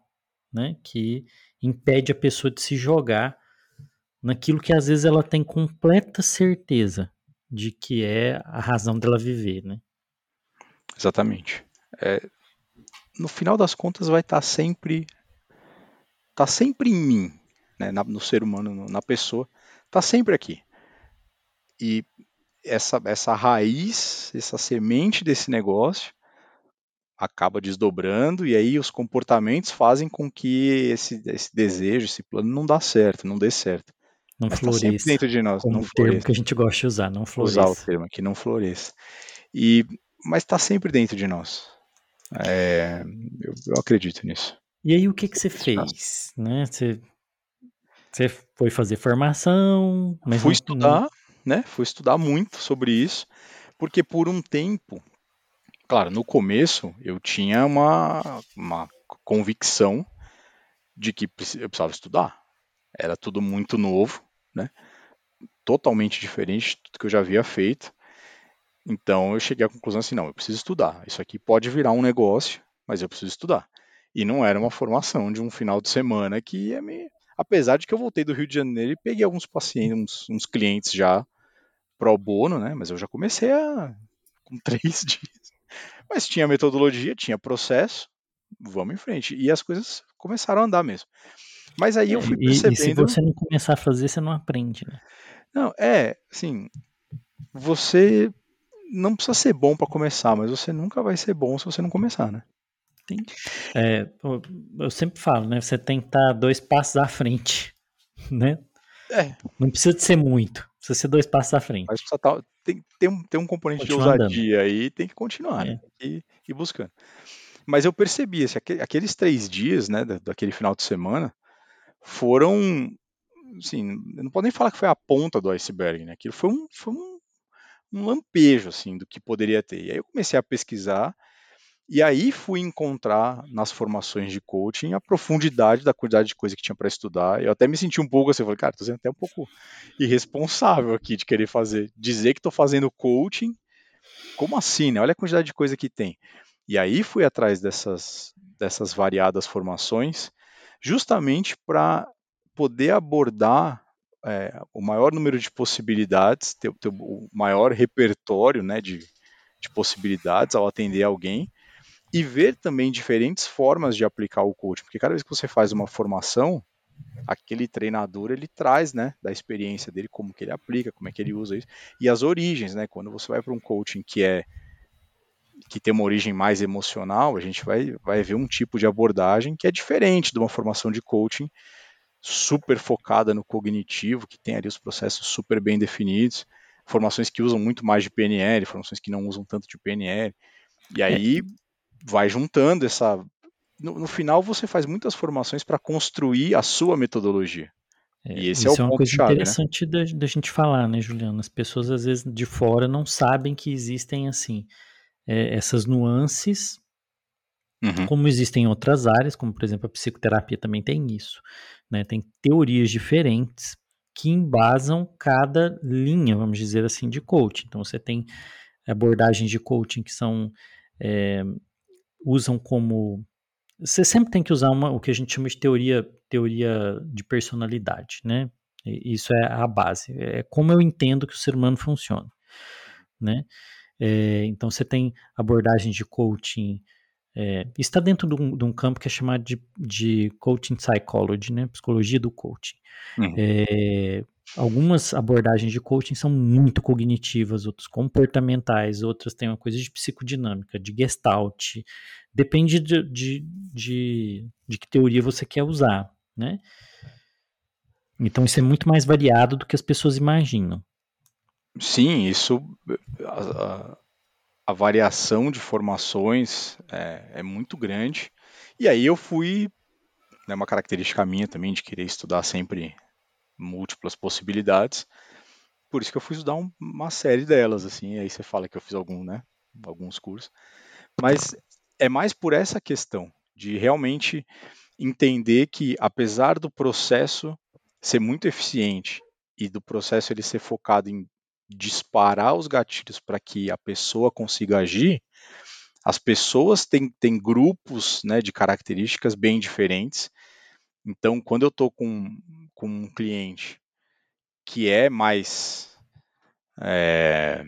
né, que impede a pessoa de se jogar naquilo que às vezes ela tem completa certeza de que é a razão dela viver, né? Exatamente. É, no final das contas vai estar tá sempre tá sempre em mim, né, na, no ser humano, na pessoa, tá sempre aqui. E essa essa raiz, essa semente desse negócio acaba desdobrando e aí os comportamentos fazem com que esse, esse desejo, esse plano não dá certo, não dê certo. Não Mas tá floresça. Tá dentro de nós, não floresça. termo que a gente gosta de usar, não floresça. Usar o termo aqui, não floresça. E, mas está sempre dentro de nós. É, eu, eu, acredito nisso. E aí o que, que você fez? Né? Você, você foi fazer formação? Mas Fui não, estudar, né? Fui estudar muito sobre isso, porque por um tempo Claro, no começo eu tinha uma, uma convicção de que eu precisava estudar. Era tudo muito novo, né? Totalmente diferente de tudo que eu já havia feito. Então eu cheguei à conclusão assim, não, eu preciso estudar. Isso aqui pode virar um negócio, mas eu preciso estudar. E não era uma formação de um final de semana que ia me. Apesar de que eu voltei do Rio de Janeiro e peguei alguns pacientes, uns, uns clientes já pro bono, né? Mas eu já comecei a com *laughs* três dias. Mas tinha metodologia, tinha processo, vamos em frente. E as coisas começaram a andar mesmo. Mas aí eu fui percebendo. E, e se você não começar a fazer, você não aprende, né? Não, é, assim, você não precisa ser bom para começar, mas você nunca vai ser bom se você não começar, né? É, eu sempre falo, né? Você tem que estar dois passos à frente, *laughs* né? É. Não precisa de ser muito, precisa ser dois passos à frente. Mas tá, tem, tem, um, tem um componente de ousadia aí, tem que continuar, é. né? E ir buscando. Mas eu percebi, assim, aqueles três dias, né, daquele final de semana, foram, assim, não posso nem falar que foi a ponta do iceberg, né? Aquilo foi um, foi um, um lampejo, assim, do que poderia ter. E aí eu comecei a pesquisar, e aí fui encontrar nas formações de coaching a profundidade da quantidade de coisa que tinha para estudar. Eu até me senti um pouco assim, falei, cara, tô sendo até um pouco irresponsável aqui de querer fazer, dizer que tô fazendo coaching. Como assim, né? Olha a quantidade de coisa que tem. E aí fui atrás dessas, dessas variadas formações, justamente para poder abordar é, o maior número de possibilidades, ter, ter o maior repertório né, de, de possibilidades ao atender alguém e ver também diferentes formas de aplicar o coaching, porque cada vez que você faz uma formação, aquele treinador ele traz, né, da experiência dele como que ele aplica, como é que ele usa isso e as origens, né? Quando você vai para um coaching que é que tem uma origem mais emocional, a gente vai vai ver um tipo de abordagem que é diferente de uma formação de coaching super focada no cognitivo, que tem ali os processos super bem definidos, formações que usam muito mais de PNL, formações que não usam tanto de PNL. E aí vai juntando essa. No, no final, você faz muitas formações para construir a sua metodologia. É, e esse é o é uma coisa chave, né? interessante né? da, da, gente falar, né, Juliano? As pessoas, às vezes, de fora não sabem que existem, assim, é, essas nuances, uhum. como existem em outras áreas, como, por exemplo, a psicoterapia também tem isso, né? Tem teorias diferentes que embasam cada linha, vamos dizer assim, de coaching. Então você tem abordagens de coaching que são é, usam como você sempre tem que usar uma, o que a gente chama de teoria teoria de personalidade, né? Isso é a base, é como eu entendo que o ser humano funciona, né? É, então você tem abordagens de coaching, é, está dentro de um, de um, campo que é chamado de, de coaching psychology, né? Psicologia do coaching. Uhum. É, algumas abordagens de coaching são muito cognitivas, outras comportamentais, outras têm uma coisa de psicodinâmica, de gestalt, depende de, de, de, de que teoria você quer usar, né? Então isso é muito mais variado do que as pessoas imaginam. Sim, isso a, a variação de formações é, é, muito grande. E aí eu fui, né, uma característica minha também de querer estudar sempre múltiplas possibilidades. Por isso que eu fui estudar um, uma série delas, assim. aí você fala que eu fiz algum, né, alguns cursos. Mas é mais por essa questão de realmente entender que apesar do processo ser muito eficiente e do processo ele ser focado em disparar os gatilhos para que a pessoa consiga agir, as pessoas têm, têm grupos né, de características bem diferentes. Então, quando eu estou com, com um cliente que é mais. É,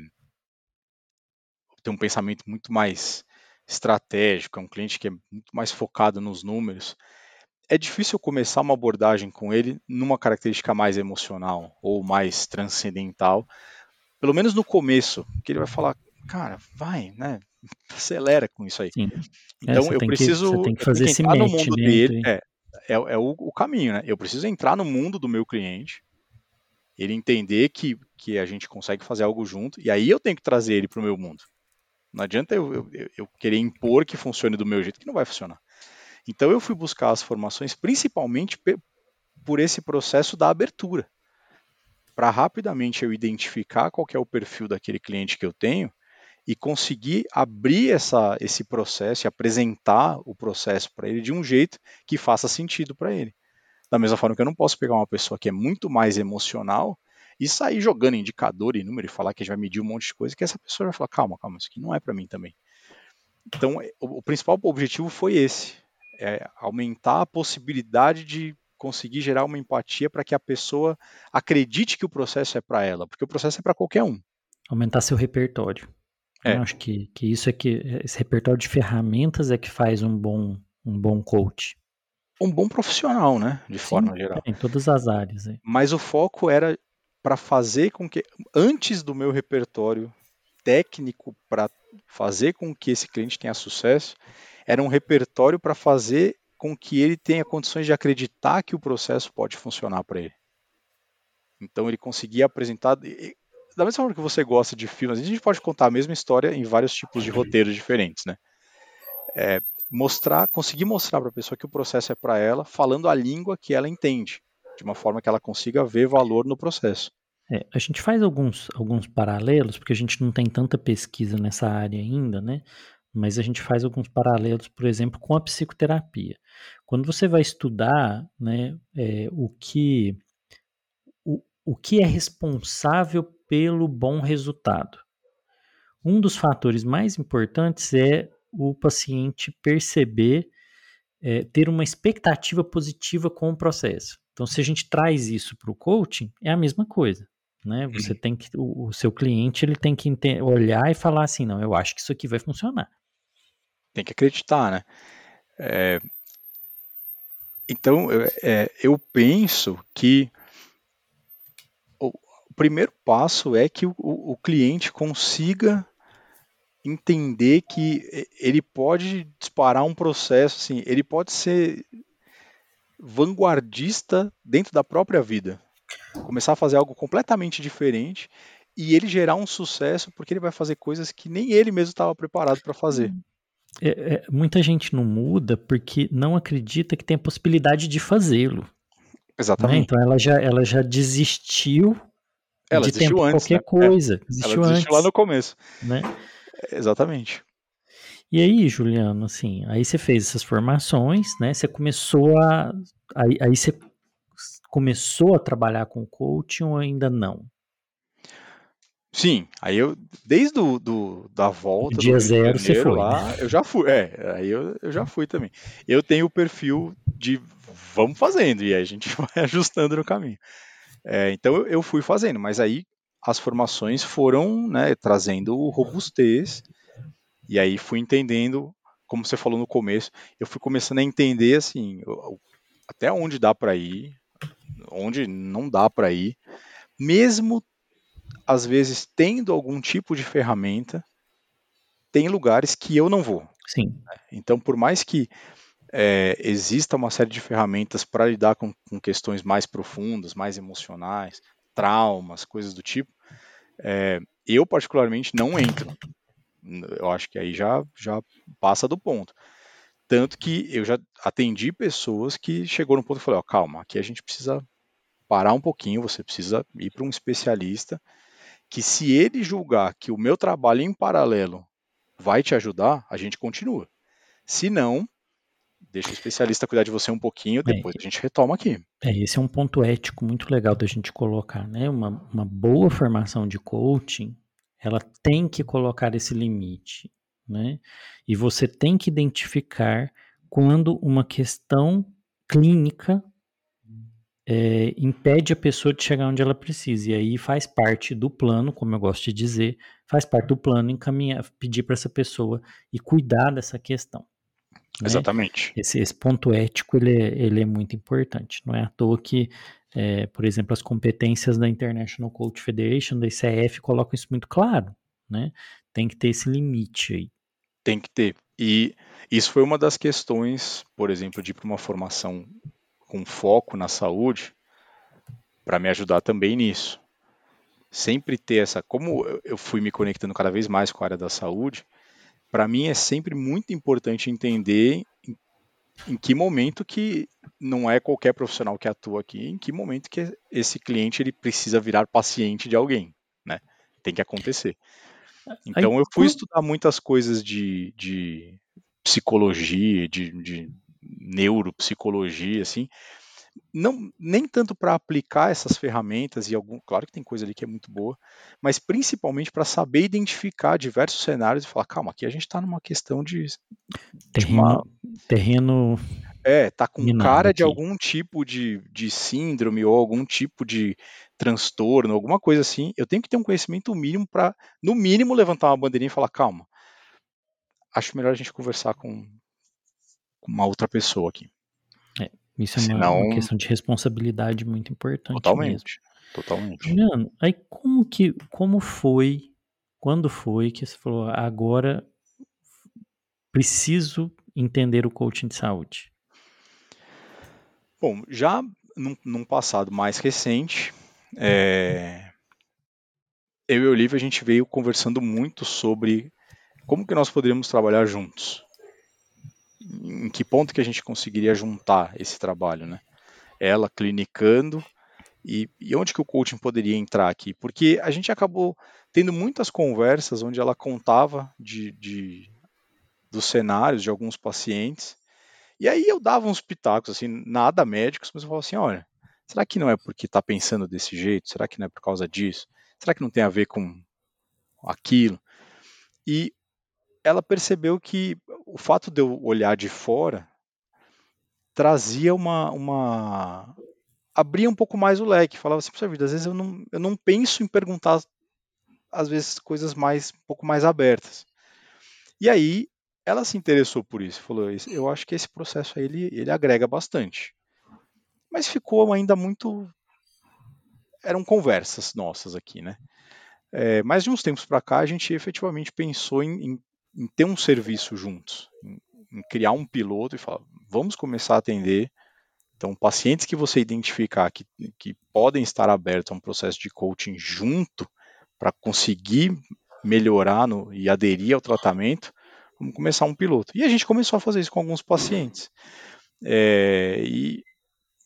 tem um pensamento muito mais estratégico, é um cliente que é muito mais focado nos números, é difícil começar uma abordagem com ele numa característica mais emocional ou mais transcendental, pelo menos no começo, que ele vai falar, cara, vai, né? *laughs* Acelera com isso aí. Sim. É, então é, eu preciso, que, que fazer esse no mundo dele. É, é, é o, o, caminho, né? Eu preciso entrar no mundo do meu cliente, ele entender que, que a gente consegue fazer algo junto, e aí eu tenho que trazer ele para o meu mundo. Não adianta eu, eu, eu, querer impor que funcione do meu jeito, que não vai funcionar. Então eu fui buscar as formações principalmente por esse processo da abertura. Para rapidamente eu identificar qual é o perfil daquele cliente que eu tenho e conseguir abrir essa, esse processo e apresentar o processo para ele de um jeito que faça sentido para ele. Da mesma forma que eu não posso pegar uma pessoa que é muito mais emocional e sair jogando indicador e número e falar que a gente vai medir um monte de coisa, que essa pessoa vai falar, calma, calma, isso aqui não é para mim também. Então, o, o principal objetivo foi esse, é aumentar a possibilidade de conseguir gerar uma empatia para que a pessoa acredite que o processo é para ela, porque o processo é para qualquer um. Aumentar seu repertório. É. Eu acho que, que isso é que esse repertório de ferramentas é que faz um bom um bom coach. Um bom profissional, né, de Sim, forma geral. Em todas as áreas. É. Mas o foco era para fazer com que antes do meu repertório técnico para fazer com que esse cliente tenha sucesso, era um repertório para fazer com que ele tenha condições de acreditar que o processo pode funcionar para ele. Então ele conseguia apresentar. Da mesma forma que você gosta de filmes, a gente pode contar a mesma história em vários tipos de roteiros diferentes, né? É, mostrar, conseguir mostrar para a pessoa que o processo é para ela, falando a língua que ela entende, de uma forma que ela consiga ver valor no processo. É, a gente faz alguns, alguns paralelos, porque a gente não tem tanta pesquisa nessa área ainda, né? mas a gente faz alguns paralelos, por exemplo, com a psicoterapia. Quando você vai estudar né, é, o, que, o, o que é responsável pelo bom resultado, um dos fatores mais importantes é o paciente perceber, é, ter uma expectativa positiva com o processo. Então, se a gente traz isso para o coaching, é a mesma coisa. Né? Você uhum. tem que, o, o, seu cliente ele tem que olhar e falar assim, não, eu acho que isso aqui vai funcionar tem que acreditar, né? É, então, é, eu penso que primeiro passo é que o, o cliente consiga entender que ele pode disparar um processo, assim, ele pode ser vanguardista dentro da própria vida, começar a fazer algo completamente diferente e ele gerar um sucesso porque ele vai fazer coisas que nem ele mesmo estava preparado para fazer. É, é, muita gente não muda porque não acredita que tem a possibilidade de fazê-lo. Né? Exatamente. Né? Então ela já, ela já desistiu ela de desistiu antes, qualquer né? coisa. É. Desistiu ela antes, lá no começo. Né? Exatamente. E aí, Juliano, assim, aí você fez essas formações, né? Você começou a. Aí, aí você começou a trabalhar com coaching ou ainda não? Sim, aí eu, desde do, do da volta dia zero você foi. lá, eu já fui, é, aí eu, eu já fui também. Eu tenho o perfil de vamos fazendo, e aí a gente *laughs* vai ajustando no caminho. É, então eu, fui fazendo, mas aí as formações foram né, trazendo robustez, e aí fui entendendo, como você falou no começo, eu fui começando a entender assim, até onde dá para ir, onde não dá para ir, mesmo às vezes tendo algum tipo de ferramenta, tem lugares que eu não vou. Sim. Então, por mais que é, exista uma série de ferramentas para lidar com, com, questões mais profundas, mais emocionais, traumas, coisas do tipo, é, eu particularmente não entro. Eu acho que aí já, já passa do ponto. Tanto que eu já atendi pessoas que chegou no ponto e falei, ó, calma, aqui a gente precisa parar um pouquinho, você precisa ir para um especialista que se ele julgar que o meu trabalho em paralelo vai te ajudar, a gente continua. Se não, deixa o especialista cuidar de você um pouquinho, é, depois é, a gente retoma aqui. É, esse é um ponto ético muito legal da gente colocar, né? Uma, uma boa formação de coaching, ela tem que colocar esse limite, né? E você tem que identificar quando uma questão clínica é, impede a pessoa de chegar onde ela precisa. E aí faz parte do plano, como eu gosto de dizer, faz parte do plano encaminhar, pedir para essa pessoa e cuidar dessa questão. Né? Exatamente. Esse, esse, ponto ético ele é, ele é muito importante. Não é à toa que, é, por exemplo, as competências da International Coach Federation, da ICF, colocam isso muito claro. Né? Tem que ter esse limite aí. Tem que ter. E isso foi uma das questões, por exemplo, de ir para uma formação com foco na saúde para me ajudar também nisso. Sempre ter essa, como eu fui me conectando cada vez mais com a área da saúde, para mim é sempre muito importante entender em, em, que momento que não é qualquer profissional que atua aqui, em que momento que esse cliente ele precisa virar paciente de alguém, né? Tem que acontecer. Então eu fui estudar muitas coisas de, de psicologia, de, de neuropsicologia, assim, não nem tanto para aplicar essas ferramentas e algum, claro que tem coisa ali que é muito boa, mas principalmente para saber identificar diversos cenários e falar, calma, aqui a gente está numa questão de, terreno, de uma, terreno é, tá com cara aqui. de algum tipo de, de síndrome ou algum tipo de transtorno, alguma coisa assim. Eu tenho que ter um conhecimento mínimo para, no mínimo, levantar uma bandeirinha e falar, calma, acho melhor a gente conversar com, com uma outra pessoa aqui. É, isso é Senão, uma, questão de responsabilidade muito importante. Totalmente. Mesmo. Totalmente. Juliano, aí como que como foi, quando foi que você falou, agora preciso entender o coaching de saúde? Bom, já num, num passado mais recente, é, eu e o Olivia a gente veio conversando muito sobre como que nós poderíamos trabalhar juntos em que ponto que a gente conseguiria juntar esse trabalho, né? Ela clinicando e, e, onde que o coaching poderia entrar aqui? Porque a gente acabou tendo muitas conversas onde ela contava de, de dos cenários de alguns pacientes e aí eu dava uns pitacos assim, nada médicos, mas eu falava assim, olha, será que não é porque está pensando desse jeito? Será que não é por causa disso? Será que não tem a ver com aquilo? E ela percebeu que o fato de eu olhar de fora trazia uma, uma abria um pouco mais o leque, falava assim, vida, às vezes eu não, eu não penso em perguntar às vezes coisas mais um pouco mais abertas. E aí ela se interessou por isso, falou, eu acho que esse processo aí ele, ele agrega bastante. Mas ficou ainda muito eram conversas nossas aqui, né? É, mas de uns tempos para cá a gente efetivamente pensou em, em em ter um serviço juntos, em, criar um piloto e falar, vamos começar a atender. Então, pacientes que você identificar que, que podem estar abertos a um processo de coaching junto para conseguir melhorar no, e aderir ao tratamento, vamos começar um piloto. E a gente começou a fazer isso com alguns pacientes. É, e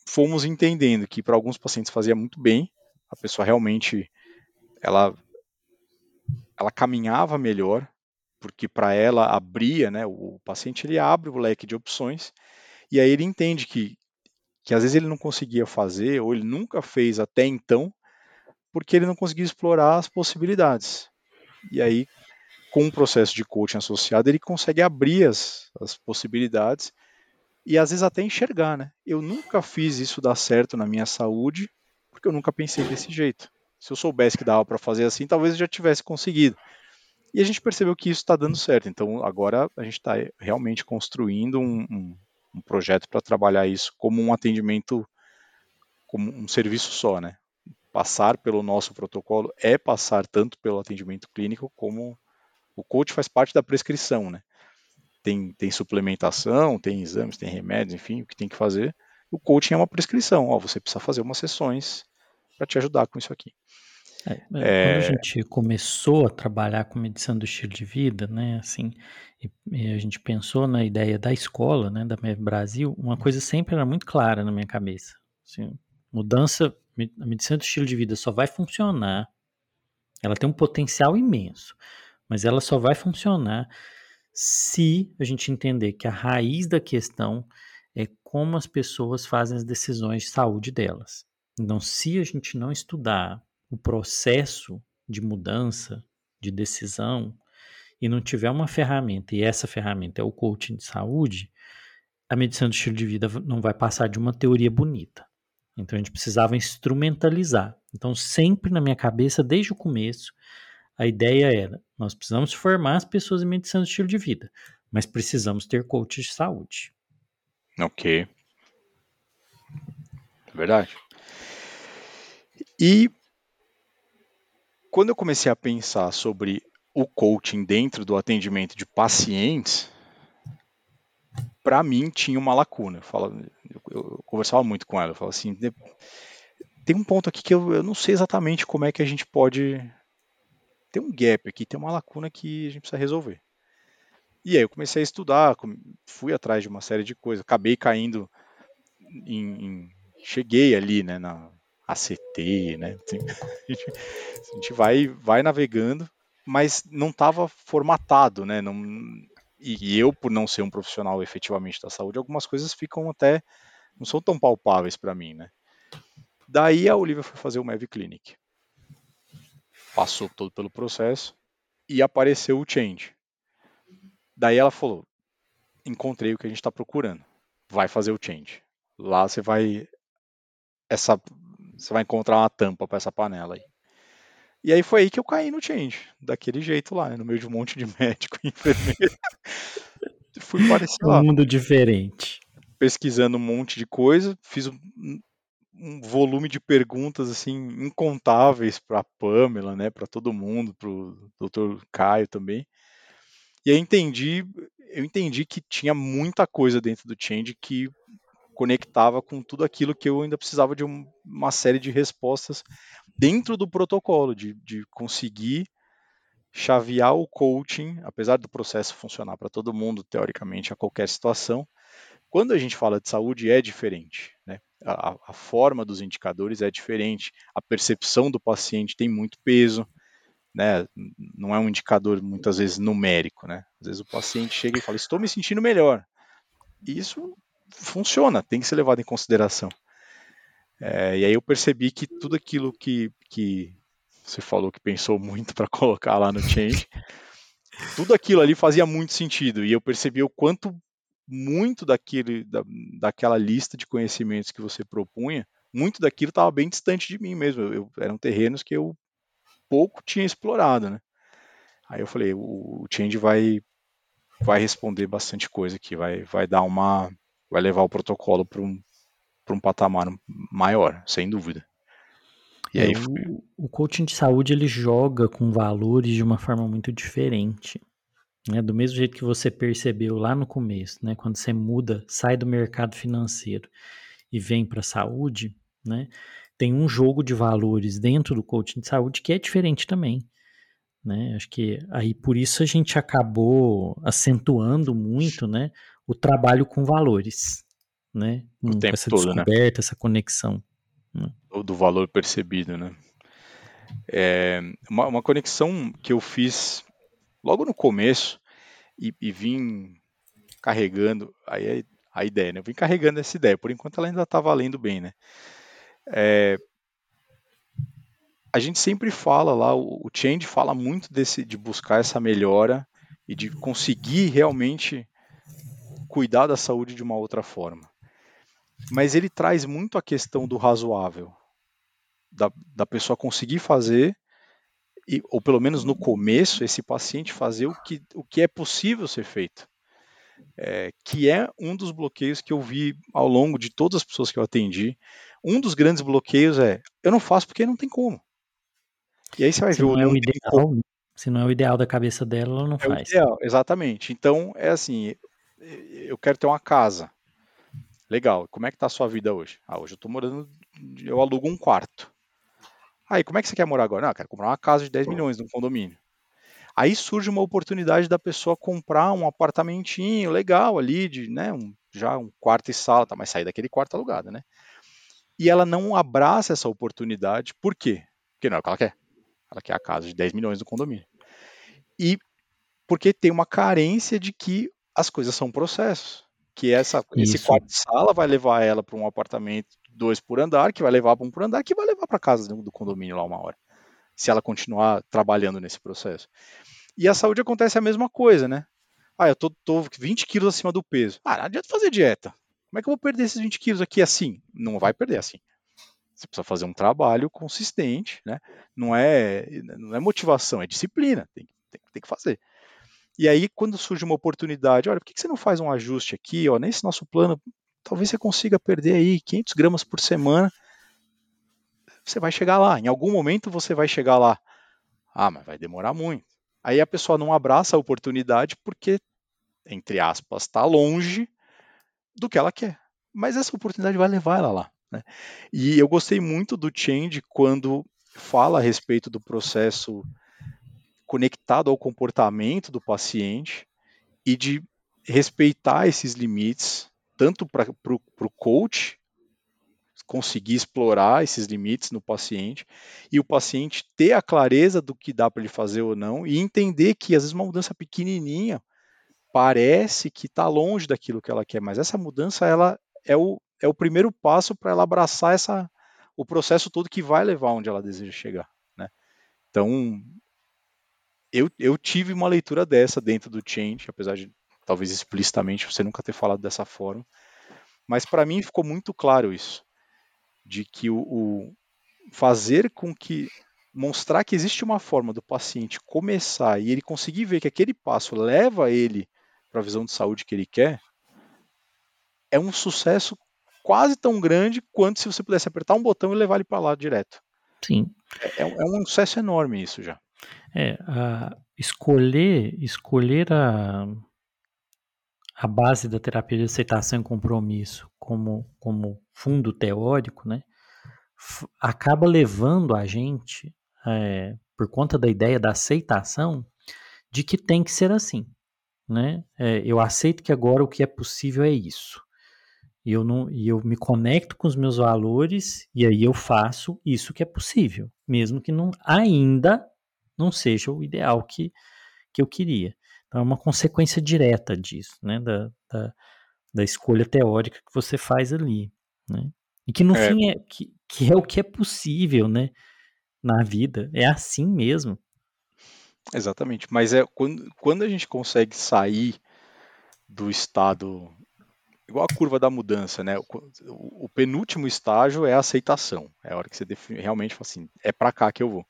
fomos entendendo que para alguns pacientes fazia muito bem, a pessoa realmente ela, ela caminhava melhor, porque para ela abria, né, o paciente ele abre o leque de opções e aí ele entende que que às vezes ele não conseguia fazer ou ele nunca fez até então, porque ele não conseguia explorar as possibilidades. E aí, com um processo de coaching associado, ele consegue abrir as, as possibilidades e às vezes até enxergar, né? Eu nunca fiz isso dar certo na minha saúde, porque eu nunca pensei desse jeito. Se eu soubesse que dava para fazer assim, talvez eu já tivesse conseguido. E a gente percebeu que isso está dando certo. Então agora a gente está realmente construindo um, um, um projeto para trabalhar isso como um atendimento, como um serviço só, né? Passar pelo nosso protocolo é passar tanto pelo atendimento clínico como o coach faz parte da prescrição, né? Tem, tem suplementação, tem exames, tem remédios, enfim, o que tem que fazer. O coaching é uma prescrição, ó, você precisa fazer umas sessões para te ajudar com isso aqui. É, é, quando a é. gente começou a trabalhar com medição do estilo de vida, né, assim, e, e a gente pensou na ideia da escola, né, da MEV Brasil, uma coisa sempre era muito clara na minha cabeça. Assim, mudança, a medição do estilo de vida só vai funcionar, ela tem um potencial imenso, mas ela só vai funcionar se a gente entender que a raiz da questão é como as pessoas fazem as decisões de saúde delas. Então, se a gente não estudar o processo de mudança, de decisão, e não tiver uma ferramenta, e essa ferramenta é o coaching de saúde, a medição do estilo de vida não vai passar de uma teoria bonita. Então a gente precisava instrumentalizar. Então, sempre na minha cabeça, desde o começo, a ideia era: nós precisamos formar as pessoas em medição do estilo de vida, mas precisamos ter coach de saúde. Ok. Verdade. E quando eu comecei a pensar sobre o coaching dentro do atendimento de pacientes, para mim tinha uma lacuna. Eu, falava, eu, eu, conversava muito com ela, eu falava assim, tem um ponto aqui que eu, eu não sei exatamente como é que a gente pode tem um gap aqui, tem uma lacuna que a gente precisa resolver. E aí eu comecei a estudar, fui atrás de uma série de coisas, acabei caindo em, em cheguei ali, né, na ACT, né? *laughs* A gente, vai, vai navegando, mas não estava formatado, né? Não, e, eu, por não ser um profissional efetivamente da saúde, algumas coisas ficam até não são tão palpáveis para mim, né? Daí a Olivia foi fazer o Mav Clinic, passou todo pelo processo e apareceu o change. Daí ela falou: encontrei o que a gente está procurando, vai fazer o change. Lá você vai essa você vai encontrar uma tampa para essa panela aí. E aí foi aí que eu caí no change, daquele jeito lá, né, no meio de um monte de *laughs* médico e enfermeiro. Fui parecer lá. Um mundo diferente. Pesquisando um monte de coisa, fiz um, um volume de perguntas assim incontáveis para Pamela, né, para todo mundo, para o Dr. Caio também. E aí entendi, eu entendi que tinha muita coisa dentro do Change que conectava com tudo aquilo que eu ainda precisava de um, uma série de respostas dentro do protocolo, de, de conseguir chavear o coaching, apesar do processo funcionar para todo mundo, teoricamente, a qualquer situação. Quando a gente fala de saúde, é diferente. Né? A, a forma dos indicadores é diferente, a percepção do paciente tem muito peso. Né? Não é um indicador muitas vezes numérico, né? Às vezes o paciente chega e fala: "Estou me sentindo melhor". Isso funciona, tem que ser levado em consideração. É, e aí eu percebi que tudo aquilo que, que você falou que pensou muito para colocar lá no Change, tudo aquilo ali fazia muito sentido. E eu percebi o quanto muito daquele, da, daquela lista de conhecimentos que você propunha, muito daquilo estava bem distante de mim mesmo. Eu, eu, eram terrenos que eu pouco tinha explorado, né? Aí eu falei, o, o Change vai vai responder bastante coisa aqui, vai, vai dar uma vai levar o protocolo para um, um patamar maior, sem dúvida. E aí, é, o, o coaching de saúde ele joga com valores de uma forma muito diferente. Né? Do mesmo jeito que você percebeu lá no começo, né? quando você muda, sai do mercado financeiro e vem para a saúde, né? tem um jogo de valores dentro do coaching de saúde que é diferente também. Né? Acho que aí por isso a gente acabou acentuando muito né, o trabalho com valores, né? O com tempo essa todo, né? descoberta, né? essa conexão. Né? Do valor percebido, né? É, uma, uma, conexão que eu fiz logo no começo e, e vim carregando, aí a ideia, né? Eu vim carregando essa ideia. Por enquanto ela ainda está valendo bem, né? É, a gente sempre fala lá, o, Change fala muito desse, de buscar essa melhora e de conseguir realmente cuidar da saúde de uma outra forma. Mas ele traz muito a questão do razoável, da, da pessoa conseguir fazer, e, ou pelo menos no começo, esse paciente fazer o que, o que é possível ser feito. É, que é um dos bloqueios que eu vi ao longo de todas as pessoas que eu atendi. Um dos grandes bloqueios é: eu não faço porque não tem como. E aí você vai se ver não é o ideal, né? Se não é o ideal da cabeça dela, ela não é faz. Ideal, exatamente. Então, é assim, eu quero ter uma casa. Legal. Como é que tá a sua vida hoje? Ah, hoje eu tô morando, eu alugo um quarto. Aí, como é que você quer morar agora? Não, eu quero comprar uma casa de 10 milhões num condomínio. Aí surge uma oportunidade da pessoa comprar um apartamentinho legal ali, de, né, um, já um quarto e sala, tá, mas sair daquele quarto alugado, né? E ela não abraça essa oportunidade, por quê? Porque não é o que ela quer. Ela quer a casa de 10 milhões do condomínio. E porque tem uma carência de que as coisas são processos. Que essa, esse quarto de sala vai levar ela para um apartamento dois por andar, que vai levar para um por andar, que vai levar para casa do condomínio lá uma hora. Se ela continuar trabalhando nesse processo. E a saúde acontece a mesma coisa, né? Ah, eu tô, tô 20 quilos acima do peso. Ah, não adianta fazer dieta. Como é que eu vou perder esses 20 quilos aqui assim? Não vai perder assim. Você precisa fazer um trabalho consistente, né? Não é, não é motivação, é disciplina. Tem, tem, tem que fazer. E aí, quando surge uma oportunidade, olha, por que você não faz um ajuste aqui? Ó, nesse nosso plano, talvez você consiga perder aí 500 gramas por semana. Você vai chegar lá. Em algum momento você vai chegar lá. Ah, mas vai demorar muito. Aí a pessoa não abraça a oportunidade porque, entre aspas, está longe do que ela quer. Mas essa oportunidade vai levar ela lá. Né? E eu gostei muito do Change quando fala a respeito do processo conectado ao comportamento do paciente e de respeitar esses limites, tanto para o coach conseguir explorar esses limites no paciente e o paciente ter a clareza do que dá para ele fazer ou não e entender que às vezes uma mudança pequenininha parece que está longe daquilo que ela quer, mas essa mudança ela é o, é o primeiro passo para ela abraçar essa, o processo todo que vai levar onde ela deseja chegar. Né? Então, eu, eu tive uma leitura dessa dentro do Change, apesar de talvez explicitamente você nunca ter falado dessa forma, mas para mim ficou muito claro isso, de que o, o fazer com que mostrar que existe uma forma do paciente começar e ele conseguir ver que aquele passo leva ele para a visão de saúde que ele quer, é um sucesso quase tão grande quanto se você pudesse apertar um botão e levar ele para lá direto. Sim. É, é, é, um sucesso enorme isso já. É, a escolher, escolher a, a base da terapia de aceitação e compromisso como, como fundo teórico, né, acaba levando a gente, é, por conta da ideia da aceitação, de que tem que ser assim. Né? É, eu aceito que agora o que é possível é isso e eu não e eu me conecto com os meus valores e aí eu faço isso que é possível, mesmo que não ainda não seja o ideal que, que eu queria. Então é uma consequência direta disso, né, da, da, da escolha teórica que você faz ali, né? E que no é. fim é que, que é o que é possível, né, na vida, é assim mesmo. Exatamente, mas é quando, quando a gente consegue sair do estado igual a curva da mudança, né? O, o, penúltimo estágio é a aceitação. É a hora que você define, realmente fala assim, é para cá que eu vou.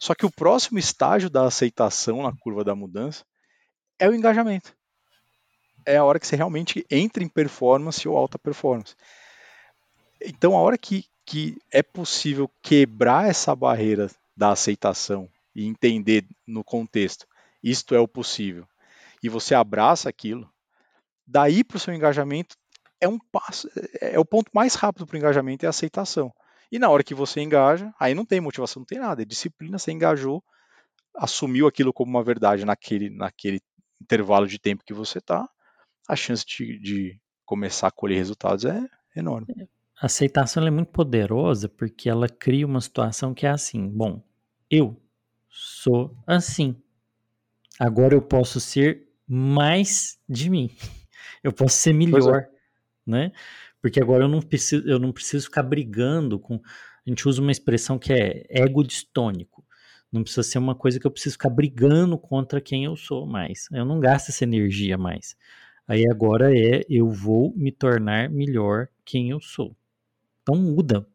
Só que o próximo estágio da aceitação na curva da mudança é o engajamento. É a hora que você realmente entra em performance ou alta performance. Então, a hora que, que é possível quebrar essa barreira da aceitação e entender no contexto, isto é o possível, e você abraça aquilo, daí para o seu engajamento é um passo, é, é o ponto mais rápido para o engajamento é a aceitação. E na hora que você engaja, aí não tem motivação, não tem nada, é disciplina, você engajou, assumiu aquilo como uma verdade naquele, naquele intervalo de tempo que você está, a chance de, de, começar a colher resultados é enorme. A aceitação é muito poderosa porque ela cria uma situação que é assim: bom, eu sou assim. Agora eu posso ser mais de mim. *laughs* Eu posso ser melhor. né? Porque agora eu não preciso, eu não preciso ficar brigando com. A gente usa uma expressão que é ego distônico. Não precisa ser uma coisa que eu preciso ficar brigando contra quem eu sou mais. Eu não gasto essa energia mais. Aí agora é eu vou me tornar melhor quem eu sou. Então muda.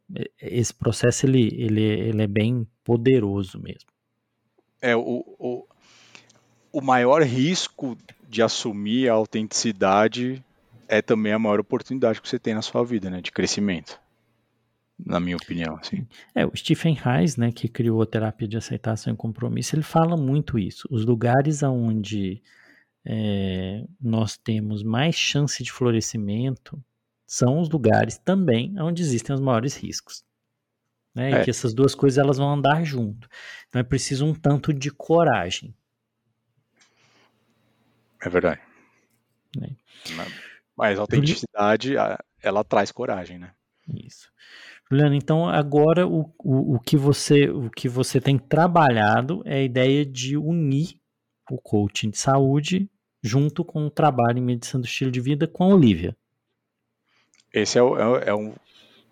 Esse processo ele, ele, ele é bem poderoso mesmo. É, o, o, o maior risco de assumir a autenticidade é também a maior oportunidade que você tem na sua vida, né, de crescimento. Na minha opinião, assim. É, o Stephen Hayes, né, que criou a terapia de aceitação e compromisso, ele fala muito isso. Os lugares onde é, nós temos mais chance de florescimento são os lugares também onde existem os maiores riscos. Né? É. E que essas duas coisas elas vão andar junto. Então é preciso um tanto de coragem. É verdade. É. Mas a autenticidade, ela traz coragem, né? Isso. Juliano, então agora o, o, o, que você, o que você tem trabalhado é a ideia de unir o coaching de saúde junto com o trabalho em medicina do estilo de vida com a Olivia. Esse é, é, é um,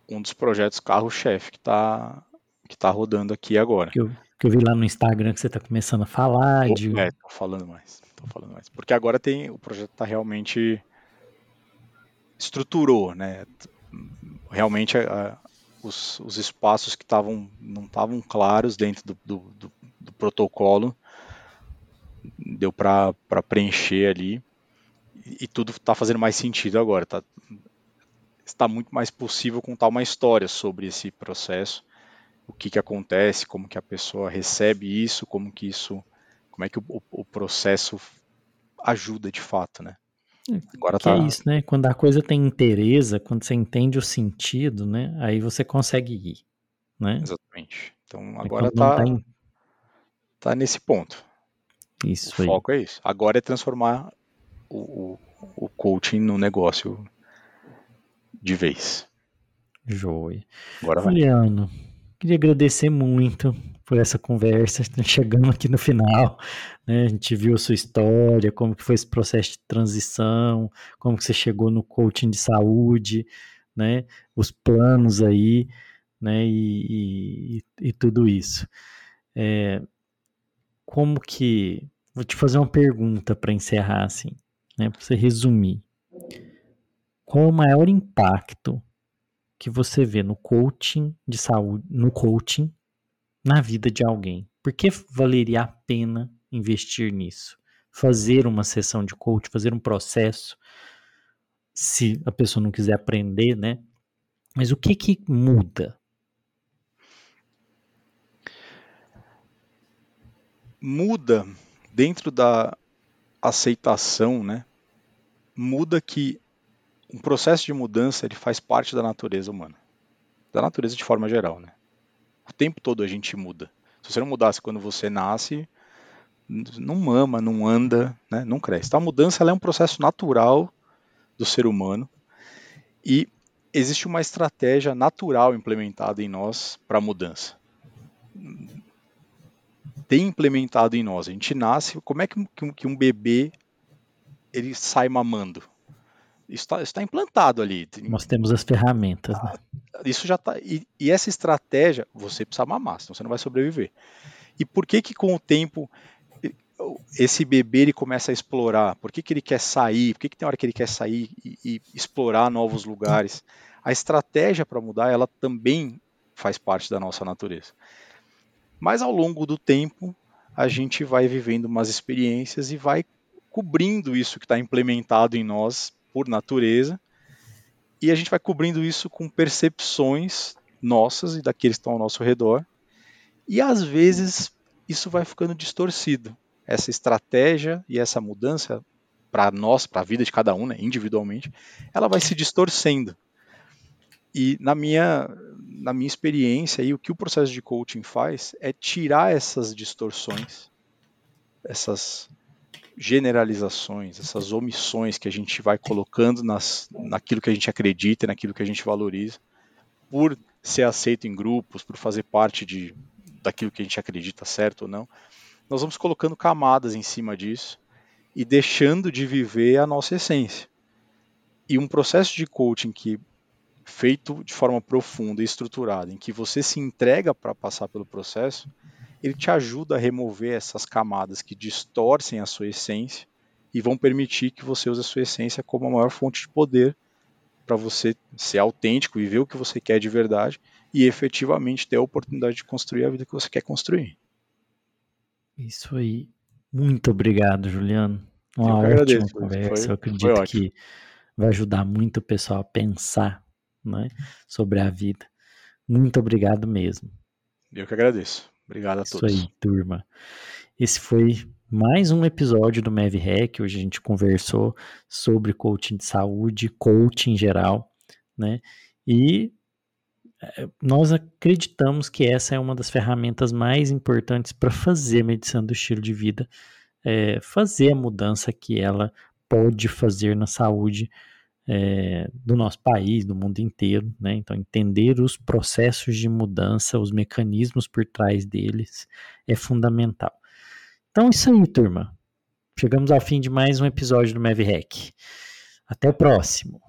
um dos projetos carro-chefe que está que tá rodando aqui agora. Que eu, que eu vi lá no Instagram que você está começando a falar. Tô, de... É, tô falando mais. Tô falando mais. Porque agora tem. O projeto está realmente estruturou, né? Realmente a, os, os, espaços que estavam não estavam claros dentro do, do, do, do protocolo deu para preencher ali e, e tudo está fazendo mais sentido agora. Tá, está muito mais possível contar uma história sobre esse processo, o que, que acontece, como que a pessoa recebe isso, como que isso, como é que o, o processo ajuda de fato, né? É, Agora que é tá... é isso, né? Quando a coisa tem interesse, quando você entende o sentido, né? Aí você consegue ir, né? Exatamente. Então agora tá, tá, em... tá nesse ponto. Isso o aí. foco é isso. Agora é transformar o, o, o coaching no negócio de vez. Joia. Agora Juliano, vai. queria agradecer muito por essa conversa, *laughs* chegando aqui no final, né? A gente viu a sua história, como que foi esse processo de transição, como que você chegou no coaching de saúde, né? Os planos aí, né? E, e, e tudo isso. É, como que vou te fazer uma pergunta para encerrar assim, né? Para você resumir. Qual o maior impacto que você vê no coaching de saúde, no coaching na vida de alguém? Por que valeria a pena investir nisso? Fazer uma sessão de coaching, fazer um processo, se a pessoa não quiser aprender, né? Mas o que que muda? Muda dentro da aceitação, né? Muda que um processo de mudança ele faz parte da natureza humana, da natureza de forma geral, né? Tempo todo a gente muda. Se você não mudasse quando você nasce, não mama, não anda, né? não cresce. Então a mudança é um processo natural do ser humano e existe uma estratégia natural implementada em nós para a mudança. Tem implementado em nós. A gente nasce. Como é que um, que um bebê ele sai mamando? Está, está implantado ali. Nós temos as ferramentas. Né? Ah, isso já está. E, e, essa estratégia, você precisa mamar, senão você não vai sobreviver. E por que que com o tempo esse bebê ele começa a explorar? Por que, que ele quer sair? Por que, que tem hora que ele quer sair e, e explorar novos lugares? A estratégia para mudar, ela também faz parte da nossa natureza. Mas ao longo do tempo, a gente vai vivendo umas experiências e vai cobrindo isso que está implementado em nós por natureza, e a gente vai cobrindo isso com percepções nossas e daqueles que estão ao nosso redor, e às vezes isso vai ficando distorcido. Essa estratégia e essa mudança para nós, para a vida de cada um, né, individualmente, ela vai se distorcendo. E na minha, na minha experiência, aí, o que o processo de coaching faz é tirar essas distorções, essas generalizações, essas omissões que a gente vai colocando nas, naquilo que a gente acredita, naquilo que a gente valoriza, por ser aceito em grupos, por fazer parte de, daquilo que a gente acredita certo ou não, nós vamos colocando camadas em cima disso e deixando de viver a nossa essência. E um processo de coaching que feito de forma profunda e estruturada, em que você se entrega para passar pelo processo, ele te ajuda a remover essas camadas que distorcem a sua essência e vão permitir que você use a sua essência como a maior fonte de poder para você ser autêntico, viver o que você quer de verdade e efetivamente ter a oportunidade de construir a vida que você quer construir. Isso aí. Muito obrigado, Juliano. Uma Eu ótima agradeço, conversa. Foi, Eu acredito que vai ajudar muito o pessoal a pensar né, sobre a vida. Muito obrigado mesmo. Eu que agradeço. Obrigado a todos. Isso aí, turma. Esse foi mais um episódio do MevRec. Hoje a gente conversou sobre coaching de saúde, coaching em geral, né? E eh, nós acreditamos que essa é uma das ferramentas mais importantes para fazer a medição do estilo de vida, é, fazer a mudança que ela pode fazer na saúde é, do nosso país, do mundo inteiro, né? Então, entender os processos de mudança, os mecanismos por trás deles é fundamental. Então, é isso aí, turma. Chegamos ao fim de mais um episódio do MavRec. Até o próximo.